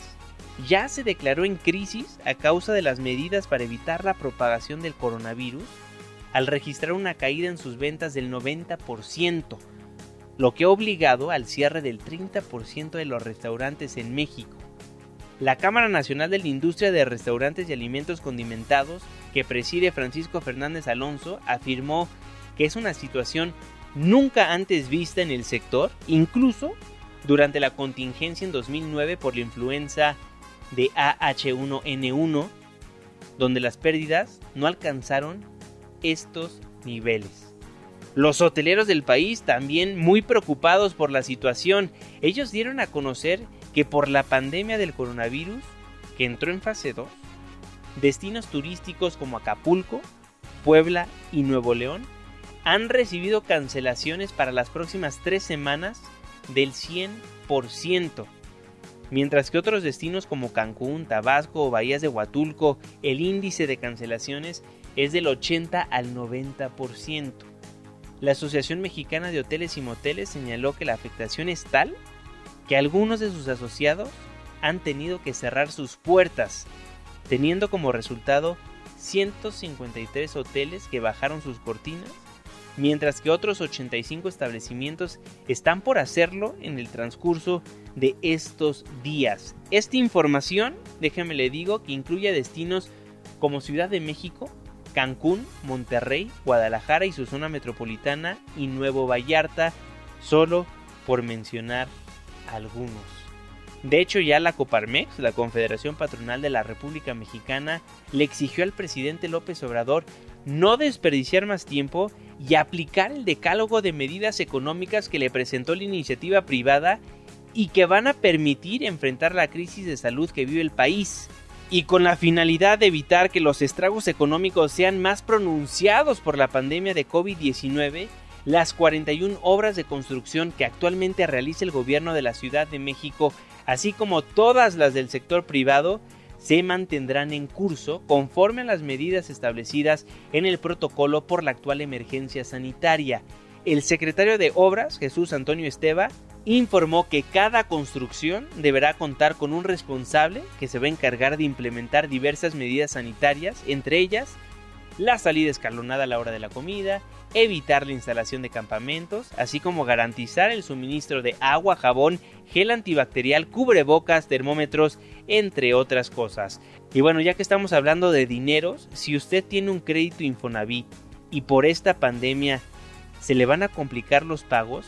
ya se declaró en crisis a causa de las medidas para evitar la propagación del coronavirus al registrar una caída en sus ventas del 90%, lo que ha obligado al cierre del 30% de los restaurantes en México. La Cámara Nacional de la Industria de Restaurantes y Alimentos Condimentados que preside Francisco Fernández Alonso, afirmó que es una situación nunca antes vista en el sector, incluso durante la contingencia en 2009 por la influenza de AH1N1, donde las pérdidas no alcanzaron estos niveles. Los hoteleros del país también muy preocupados por la situación. Ellos dieron a conocer que por la pandemia del coronavirus, que entró en fase 2, destinos turísticos como Acapulco, Puebla y Nuevo León han recibido cancelaciones para las próximas tres semanas del 100%, mientras que otros destinos como Cancún, Tabasco o Bahías de Huatulco, el índice de cancelaciones es del 80 al 90%. La Asociación Mexicana de Hoteles y Moteles señaló que la afectación es tal que algunos de sus asociados han tenido que cerrar sus puertas, teniendo como resultado 153 hoteles que bajaron sus cortinas, mientras que otros 85 establecimientos están por hacerlo en el transcurso de estos días. Esta información, déjeme le digo, que incluye destinos como Ciudad de México, Cancún, Monterrey, Guadalajara y su zona metropolitana y Nuevo Vallarta, solo por mencionar algunos. De hecho, ya la Coparmex, la Confederación Patronal de la República Mexicana, le exigió al presidente López Obrador no desperdiciar más tiempo y aplicar el decálogo de medidas económicas que le presentó la iniciativa privada y que van a permitir enfrentar la crisis de salud que vive el país y con la finalidad de evitar que los estragos económicos sean más pronunciados por la pandemia de COVID-19, las 41 obras de construcción que actualmente realiza el gobierno de la Ciudad de México, así como todas las del sector privado, se mantendrán en curso conforme a las medidas establecidas en el protocolo por la actual emergencia sanitaria. El secretario de Obras, Jesús Antonio Esteva, informó que cada construcción deberá contar con un responsable que se va a encargar de implementar diversas medidas sanitarias, entre ellas la salida escalonada a la hora de la comida, evitar la instalación de campamentos, así como garantizar el suministro de agua, jabón, gel antibacterial, cubrebocas, termómetros, entre otras cosas. Y bueno, ya que estamos hablando de dineros, si usted tiene un crédito Infonavit y por esta pandemia se le van a complicar los pagos,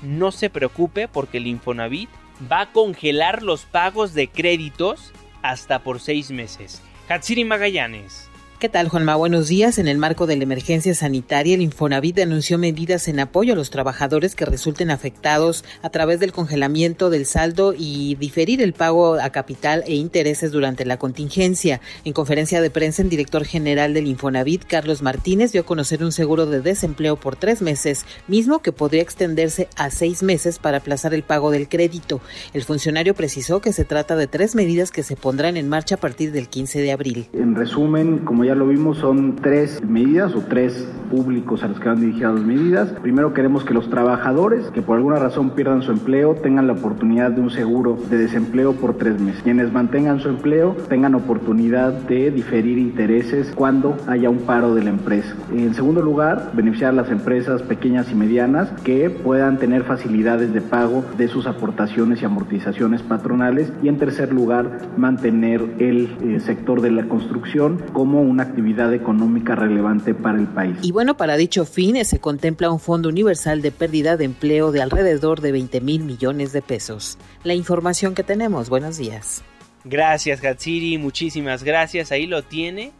no se preocupe porque el Infonavit va a congelar los pagos de créditos hasta por seis meses. Hatsiri Magallanes. ¿Qué tal, Juanma? Buenos días. En el marco de la emergencia sanitaria, el Infonavit anunció medidas en apoyo a los trabajadores que resulten afectados a través del congelamiento del saldo y diferir el pago a capital e intereses durante la contingencia. En conferencia de prensa, el director general del Infonavit, Carlos Martínez, dio a conocer un seguro de desempleo por tres meses, mismo que podría extenderse a seis meses para aplazar el pago del crédito. El funcionario precisó que se trata de tres medidas que se pondrán en marcha a partir del 15 de abril. En resumen, como ya ya lo vimos, son tres medidas o tres públicos a los que van dirigidas las medidas. Primero queremos que los trabajadores que por alguna razón pierdan su empleo tengan la oportunidad de un seguro de desempleo por tres meses. Quienes mantengan su empleo tengan oportunidad de diferir intereses cuando haya un paro de la empresa. En segundo lugar, beneficiar a las empresas pequeñas y medianas que puedan tener facilidades de pago de sus aportaciones y amortizaciones patronales. Y en tercer lugar, mantener el eh, sector de la construcción como una actividad económica relevante para el país. Y bueno, para dicho fin se contempla un fondo universal de pérdida de empleo de alrededor de 20 mil millones de pesos. La información que tenemos, buenos días. Gracias, Hatsiri, muchísimas gracias. Ahí lo tiene.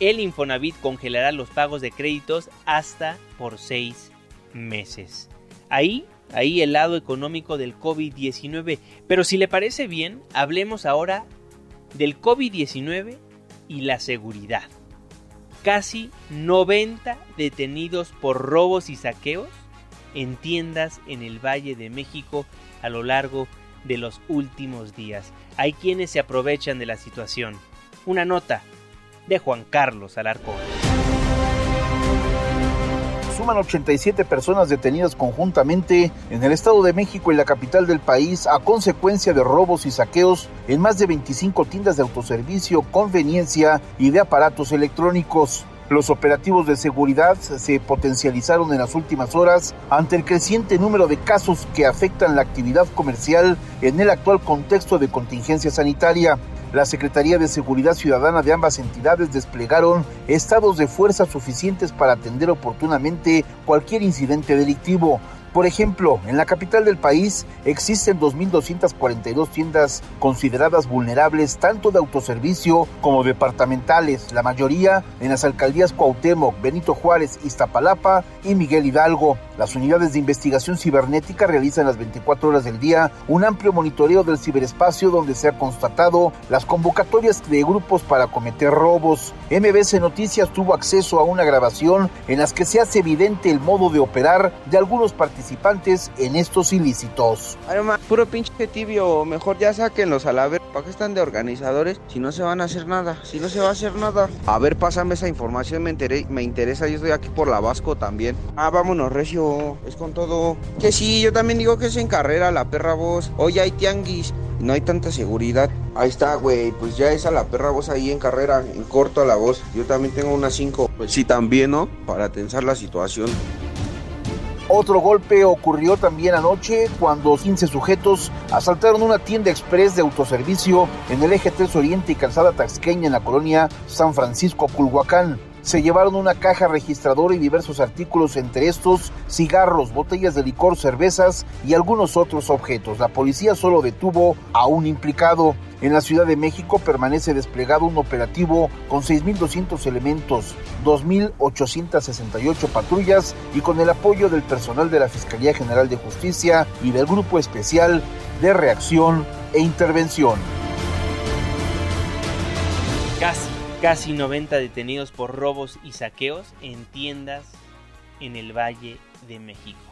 El Infonavit congelará los pagos de créditos hasta por seis meses. Ahí, ahí el lado económico del COVID-19. Pero si le parece bien, hablemos ahora del COVID-19 y la seguridad. Casi 90 detenidos por robos y saqueos en tiendas en el Valle de México a lo largo de los últimos días. Hay quienes se aprovechan de la situación. Una nota de Juan Carlos Alarcón suman 87 personas detenidas conjuntamente en el Estado de México y la capital del país a consecuencia de robos y saqueos en más de 25 tiendas de autoservicio, conveniencia y de aparatos electrónicos. Los operativos de seguridad se potencializaron en las últimas horas ante el creciente número de casos que afectan la actividad comercial en el actual contexto de contingencia sanitaria. La Secretaría de Seguridad Ciudadana de ambas entidades desplegaron estados de fuerza suficientes para atender oportunamente cualquier incidente delictivo. Por ejemplo, en la capital del país existen 2.242 tiendas consideradas vulnerables tanto de autoservicio como departamentales, la mayoría en las alcaldías Cuauhtémoc, Benito Juárez, Iztapalapa y Miguel Hidalgo. Las unidades de investigación cibernética realizan las 24 horas del día un amplio monitoreo del ciberespacio donde se ha constatado las convocatorias de grupos para cometer robos. MBC Noticias tuvo acceso a una grabación en las que se hace evidente el modo de operar de algunos participantes participantes en estos ilícitos. Además, puro pinche tibio, mejor ya sáquenlos a la ver. ¿Para qué están de organizadores si no se van a hacer nada? Si no se va a hacer nada. A ver, pásame esa información, me, enteré, me interesa. Yo estoy aquí por la Vasco también. Ah, vámonos, Recio, es con todo. Que sí, yo también digo que es en carrera la perra voz. Hoy hay tianguis no hay tanta seguridad. Ahí está, güey, pues ya es a la perra voz ahí en carrera, en corto a la voz. Yo también tengo una 5. Pues sí, también, ¿no? Para tensar la situación. Otro golpe ocurrió también anoche cuando 15 sujetos asaltaron una tienda express de autoservicio en el eje 3 Oriente y Calzada Taxqueña en la colonia San Francisco, Culhuacán. Se llevaron una caja registradora y diversos artículos, entre estos cigarros, botellas de licor, cervezas y algunos otros objetos. La policía solo detuvo a un implicado. En la Ciudad de México permanece desplegado un operativo con 6.200 elementos, 2.868 patrullas y con el apoyo del personal de la Fiscalía General de Justicia y del Grupo Especial de Reacción e Intervención. Casi 90 detenidos por robos y saqueos en tiendas en el Valle de México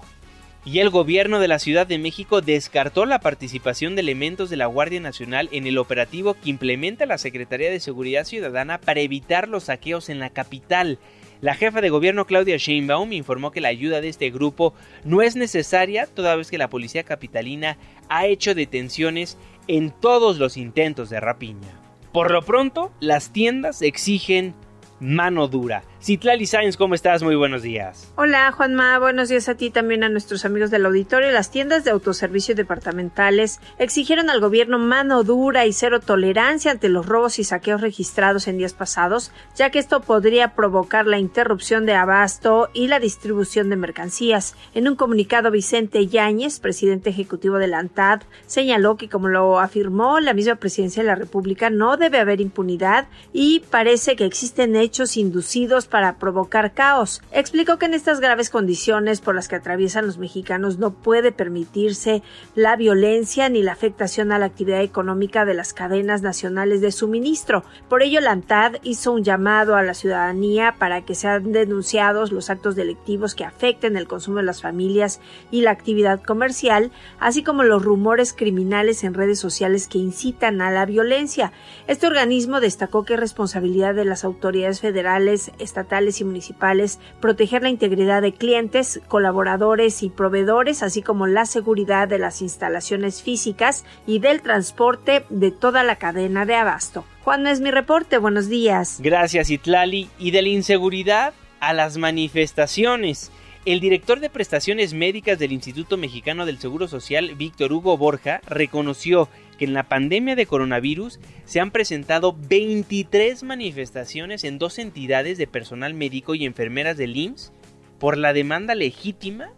y el gobierno de la Ciudad de México descartó la participación de elementos de la Guardia Nacional en el operativo que implementa la Secretaría de Seguridad Ciudadana para evitar los saqueos en la capital. La jefa de gobierno Claudia Sheinbaum informó que la ayuda de este grupo no es necesaria toda vez que la policía capitalina ha hecho detenciones en todos los intentos de rapiña. Por lo pronto, las tiendas exigen mano dura. Citlali Sáenz, ¿cómo estás? Muy buenos días. Hola, Juanma. Buenos días a ti también a nuestros amigos del auditorio. Las tiendas de autoservicio departamentales exigieron al gobierno mano dura y cero tolerancia ante los robos y saqueos registrados en días pasados, ya que esto podría provocar la interrupción de abasto y la distribución de mercancías. En un comunicado, Vicente Yáñez, presidente ejecutivo de la ANTAD, señaló que, como lo afirmó la misma presidencia de la República, no debe haber impunidad y parece que existen hechos inducidos para provocar caos. Explicó que en estas graves condiciones por las que atraviesan los mexicanos no puede permitirse la violencia ni la afectación a la actividad económica de las cadenas nacionales de suministro. Por ello, la ANTAD hizo un llamado a la ciudadanía para que sean denunciados los actos delictivos que afecten el consumo de las familias y la actividad comercial, así como los rumores criminales en redes sociales que incitan a la violencia. Este organismo destacó que es responsabilidad de las autoridades federales, estatales y municipales, proteger la integridad de clientes, colaboradores y proveedores, así como la seguridad de las instalaciones físicas y del transporte de toda la cadena de abasto. Juan, es mi reporte. Buenos días. Gracias, Itlali. Y de la inseguridad a las manifestaciones. El director de prestaciones médicas del Instituto Mexicano del Seguro Social, Víctor Hugo Borja, reconoció que en la pandemia de coronavirus se han presentado 23 manifestaciones en dos entidades de personal médico y enfermeras del IMSS por la demanda legítima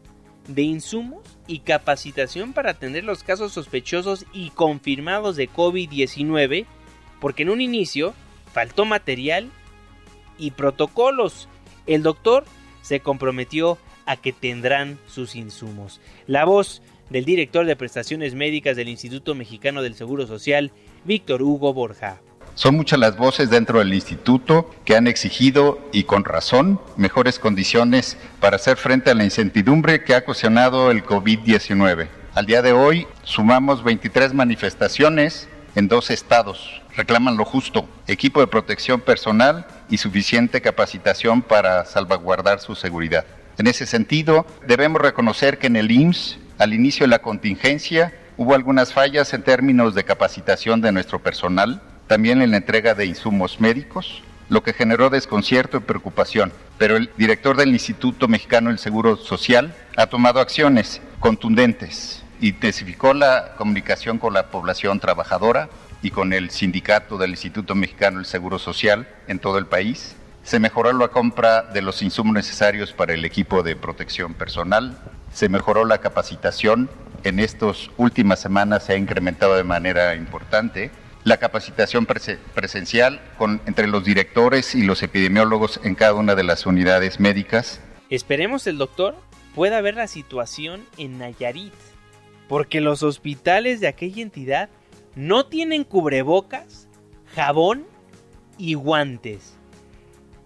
de insumos y capacitación para atender los casos sospechosos y confirmados de COVID-19, porque en un inicio faltó material y protocolos. El doctor se comprometió a que tendrán sus insumos. La voz del director de prestaciones médicas del Instituto Mexicano del Seguro Social, Víctor Hugo Borja. Son muchas las voces dentro del instituto que han exigido, y con razón, mejores condiciones para hacer frente a la incertidumbre que ha ocasionado el COVID-19. Al día de hoy sumamos 23 manifestaciones en dos estados. Reclaman lo justo, equipo de protección personal y suficiente capacitación para salvaguardar su seguridad. En ese sentido, debemos reconocer que en el IMSS al inicio de la contingencia hubo algunas fallas en términos de capacitación de nuestro personal, también en la entrega de insumos médicos, lo que generó desconcierto y preocupación. Pero el director del Instituto Mexicano del Seguro Social ha tomado acciones contundentes, intensificó la comunicación con la población trabajadora, y con el sindicato del Instituto Mexicano del Seguro Social en todo el país. Se mejoró la compra de los insumos necesarios para el equipo de protección personal. Se mejoró la capacitación. En estas últimas semanas se ha incrementado de manera importante la capacitación presencial con, entre los directores y los epidemiólogos en cada una de las unidades médicas. Esperemos el doctor pueda ver la situación en Nayarit, porque los hospitales de aquella entidad no tienen cubrebocas, jabón y guantes.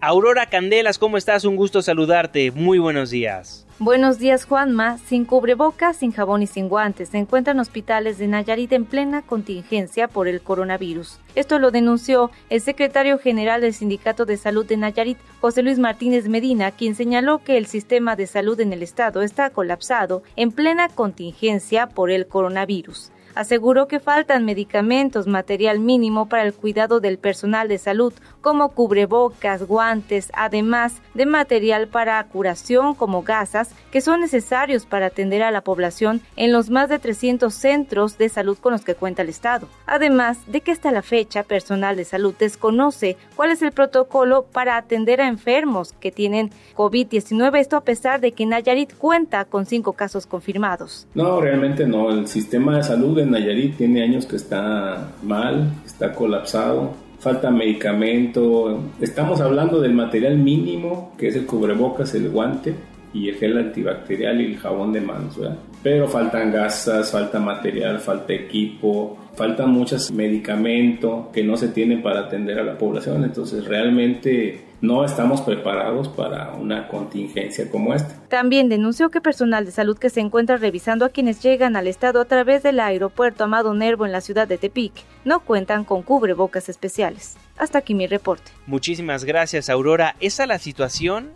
Aurora Candelas, ¿cómo estás? Un gusto saludarte. Muy buenos días. Buenos días, Juanma. Sin cubrebocas, sin jabón y sin guantes, se encuentran hospitales de Nayarit en plena contingencia por el coronavirus. Esto lo denunció el secretario general del Sindicato de Salud de Nayarit, José Luis Martínez Medina, quien señaló que el sistema de salud en el estado está colapsado en plena contingencia por el coronavirus aseguró que faltan medicamentos, material mínimo para el cuidado del personal de salud, como cubrebocas, guantes, además de material para curación como gasas que son necesarios para atender a la población en los más de 300 centros de salud con los que cuenta el Estado. Además de que hasta la fecha personal de salud desconoce cuál es el protocolo para atender a enfermos que tienen COVID-19, esto a pesar de que Nayarit cuenta con cinco casos confirmados. No, realmente no. El sistema de salud Nayarit tiene años que está mal, está colapsado, falta medicamento. Estamos hablando del material mínimo, que es el cubrebocas, el guante y el gel antibacterial y el jabón de manos, Pero faltan gasas, falta material, falta equipo, faltan muchos medicamentos que no se tienen para atender a la población. Entonces realmente no estamos preparados para una contingencia como esta. También denunció que personal de salud que se encuentra revisando a quienes llegan al estado a través del aeropuerto Amado Nervo en la ciudad de Tepic no cuentan con cubrebocas especiales. Hasta aquí mi reporte. Muchísimas gracias, Aurora. Esa es la situación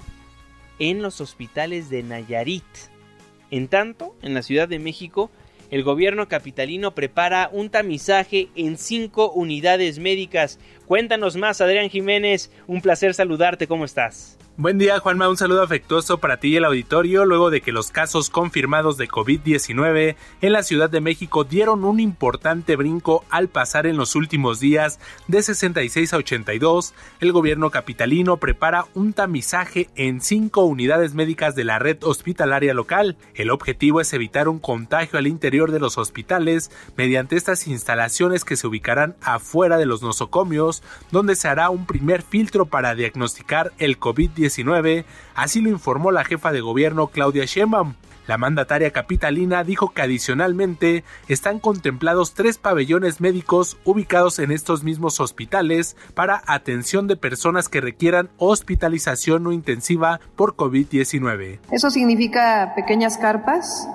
en los hospitales de Nayarit. En tanto, en la Ciudad de México, el gobierno capitalino prepara un tamizaje en cinco unidades médicas. Cuéntanos más, Adrián Jiménez. Un placer saludarte. ¿Cómo estás? Buen día Juanma, un saludo afectuoso para ti y el auditorio. Luego de que los casos confirmados de COVID-19 en la Ciudad de México dieron un importante brinco al pasar en los últimos días de 66 a 82, el gobierno capitalino prepara un tamizaje en cinco unidades médicas de la red hospitalaria local. El objetivo es evitar un contagio al interior de los hospitales mediante estas instalaciones que se ubicarán afuera de los nosocomios, donde se hará un primer filtro para diagnosticar el COVID-19 así lo informó la jefa de gobierno Claudia Sheinbaum. La mandataria capitalina dijo que adicionalmente están contemplados tres pabellones médicos ubicados en estos mismos hospitales para atención de personas que requieran hospitalización no intensiva por COVID-19. Eso significa pequeñas carpas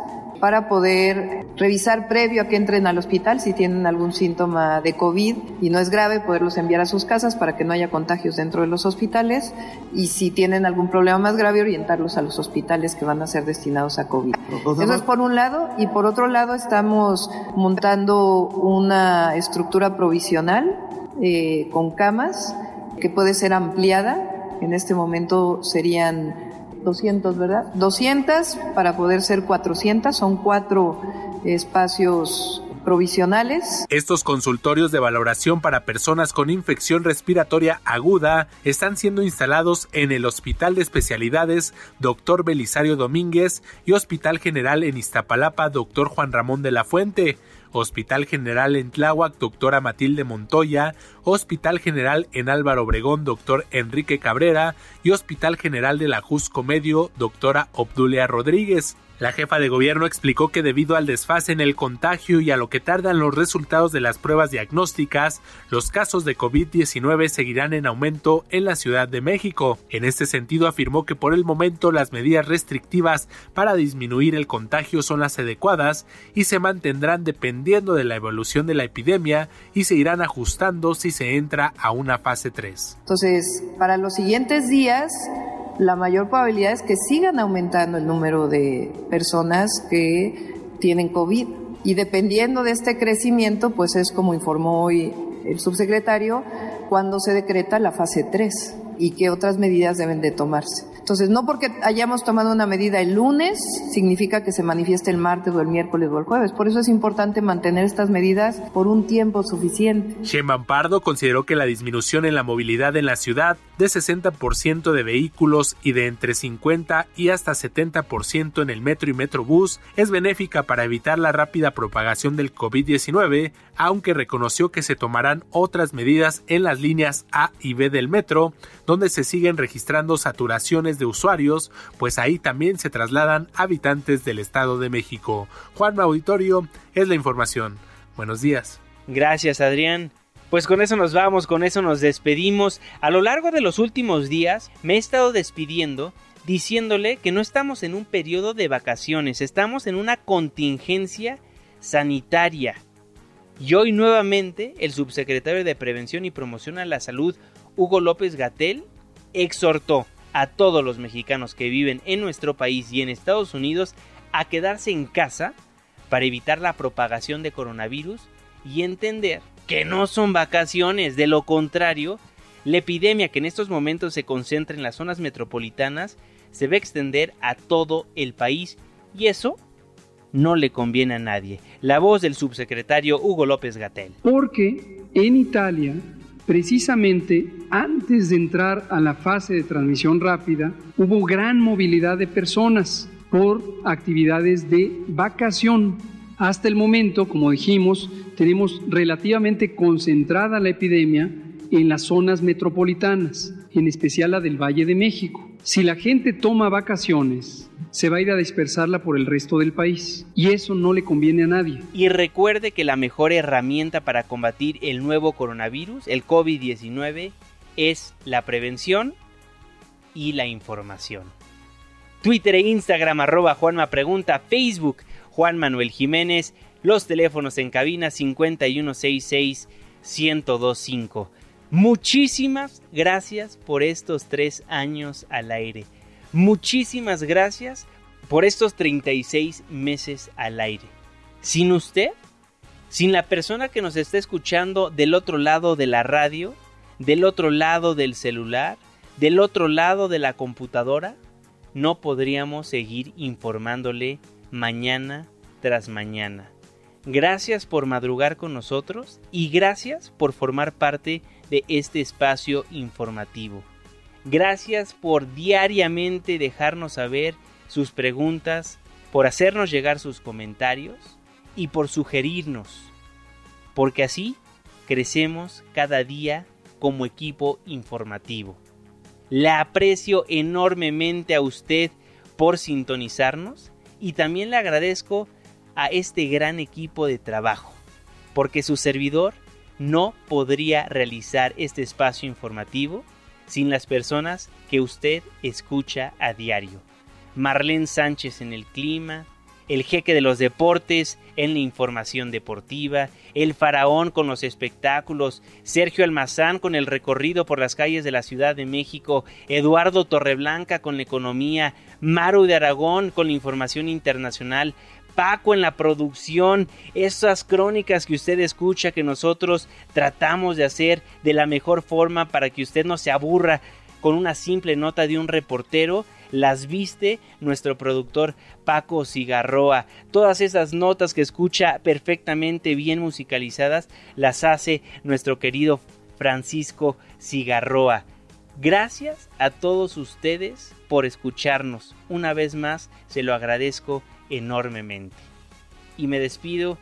para poder revisar previo a que entren al hospital si tienen algún síntoma de COVID y no es grave, poderlos enviar a sus casas para que no haya contagios dentro de los hospitales y si tienen algún problema más grave, orientarlos a los hospitales que van a ser destinados a COVID. Eso es por un lado y por otro lado estamos montando una estructura provisional eh, con camas que puede ser ampliada. En este momento serían 200, ¿verdad? 200 para poder ser 400, son cuatro espacios provisionales. Estos consultorios de valoración para personas con infección respiratoria aguda están siendo instalados en el Hospital de Especialidades Dr. Belisario Domínguez y Hospital General en Iztapalapa Dr. Juan Ramón de la Fuente. Hospital General en Tláhuac, doctora Matilde Montoya, Hospital General en Álvaro Obregón, doctor Enrique Cabrera y Hospital General de la Jusco Medio, doctora Obdulia Rodríguez. La jefa de gobierno explicó que debido al desfase en el contagio y a lo que tardan los resultados de las pruebas diagnósticas, los casos de COVID-19 seguirán en aumento en la Ciudad de México. En este sentido afirmó que por el momento las medidas restrictivas para disminuir el contagio son las adecuadas y se mantendrán dependiendo de la evolución de la epidemia y se irán ajustando si se entra a una fase 3. Entonces, para los siguientes días la mayor probabilidad es que sigan aumentando el número de personas que tienen COVID. Y dependiendo de este crecimiento, pues es como informó hoy el subsecretario, cuando se decreta la fase 3 y qué otras medidas deben de tomarse. Entonces, no porque hayamos tomado una medida el lunes, significa que se manifieste el martes o el miércoles o el jueves. Por eso es importante mantener estas medidas por un tiempo suficiente. Sheinbaum Pardo consideró que la disminución en la movilidad en la ciudad de 60% de vehículos y de entre 50 y hasta 70% en el metro y metrobús es benéfica para evitar la rápida propagación del COVID-19, aunque reconoció que se tomarán otras medidas en las líneas A y B del metro, donde se siguen registrando saturaciones de usuarios, pues ahí también se trasladan habitantes del Estado de México. Juan Auditorio es la información. Buenos días. Gracias, Adrián. Pues con eso nos vamos, con eso nos despedimos. A lo largo de los últimos días me he estado despidiendo diciéndole que no estamos en un periodo de vacaciones, estamos en una contingencia sanitaria. Y hoy nuevamente el subsecretario de Prevención y Promoción a la Salud, Hugo López Gatel, exhortó a todos los mexicanos que viven en nuestro país y en Estados Unidos a quedarse en casa para evitar la propagación de coronavirus y entender que no son vacaciones, de lo contrario, la epidemia que en estos momentos se concentra en las zonas metropolitanas se va a extender a todo el país. Y eso no le conviene a nadie. La voz del subsecretario Hugo López Gatel. Porque en Italia precisamente antes de entrar a la fase de transmisión rápida, hubo gran movilidad de personas por actividades de vacación. Hasta el momento, como dijimos, tenemos relativamente concentrada la epidemia en las zonas metropolitanas, en especial la del Valle de México. Si la gente toma vacaciones, se va a ir a dispersarla por el resto del país y eso no le conviene a nadie. Y recuerde que la mejor herramienta para combatir el nuevo coronavirus, el COVID-19, es la prevención y la información. Twitter e Instagram arroba Juanma Pregunta, Facebook Juan Manuel Jiménez, los teléfonos en cabina 5166 1025. Muchísimas gracias por estos tres años al aire. Muchísimas gracias por estos 36 meses al aire. Sin usted, sin la persona que nos está escuchando del otro lado de la radio, del otro lado del celular, del otro lado de la computadora, no podríamos seguir informándole mañana tras mañana. Gracias por madrugar con nosotros y gracias por formar parte de este espacio informativo. Gracias por diariamente dejarnos saber sus preguntas, por hacernos llegar sus comentarios y por sugerirnos, porque así crecemos cada día como equipo informativo. Le aprecio enormemente a usted por sintonizarnos y también le agradezco a este gran equipo de trabajo, porque su servidor no podría realizar este espacio informativo sin las personas que usted escucha a diario. Marlene Sánchez en el clima, el jeque de los deportes en la información deportiva, el faraón con los espectáculos, Sergio Almazán con el recorrido por las calles de la Ciudad de México, Eduardo Torreblanca con la economía, Maru de Aragón con la información internacional, Paco en la producción, esas crónicas que usted escucha que nosotros tratamos de hacer de la mejor forma para que usted no se aburra con una simple nota de un reportero, las viste nuestro productor Paco Cigarroa. Todas esas notas que escucha perfectamente bien musicalizadas las hace nuestro querido Francisco Cigarroa. Gracias a todos ustedes por escucharnos. Una vez más se lo agradezco enormemente. Y me despido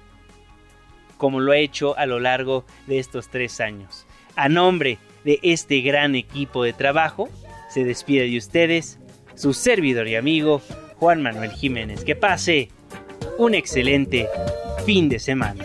como lo he hecho a lo largo de estos tres años. A nombre de este gran equipo de trabajo, se despide de ustedes su servidor y amigo Juan Manuel Jiménez. Que pase un excelente fin de semana.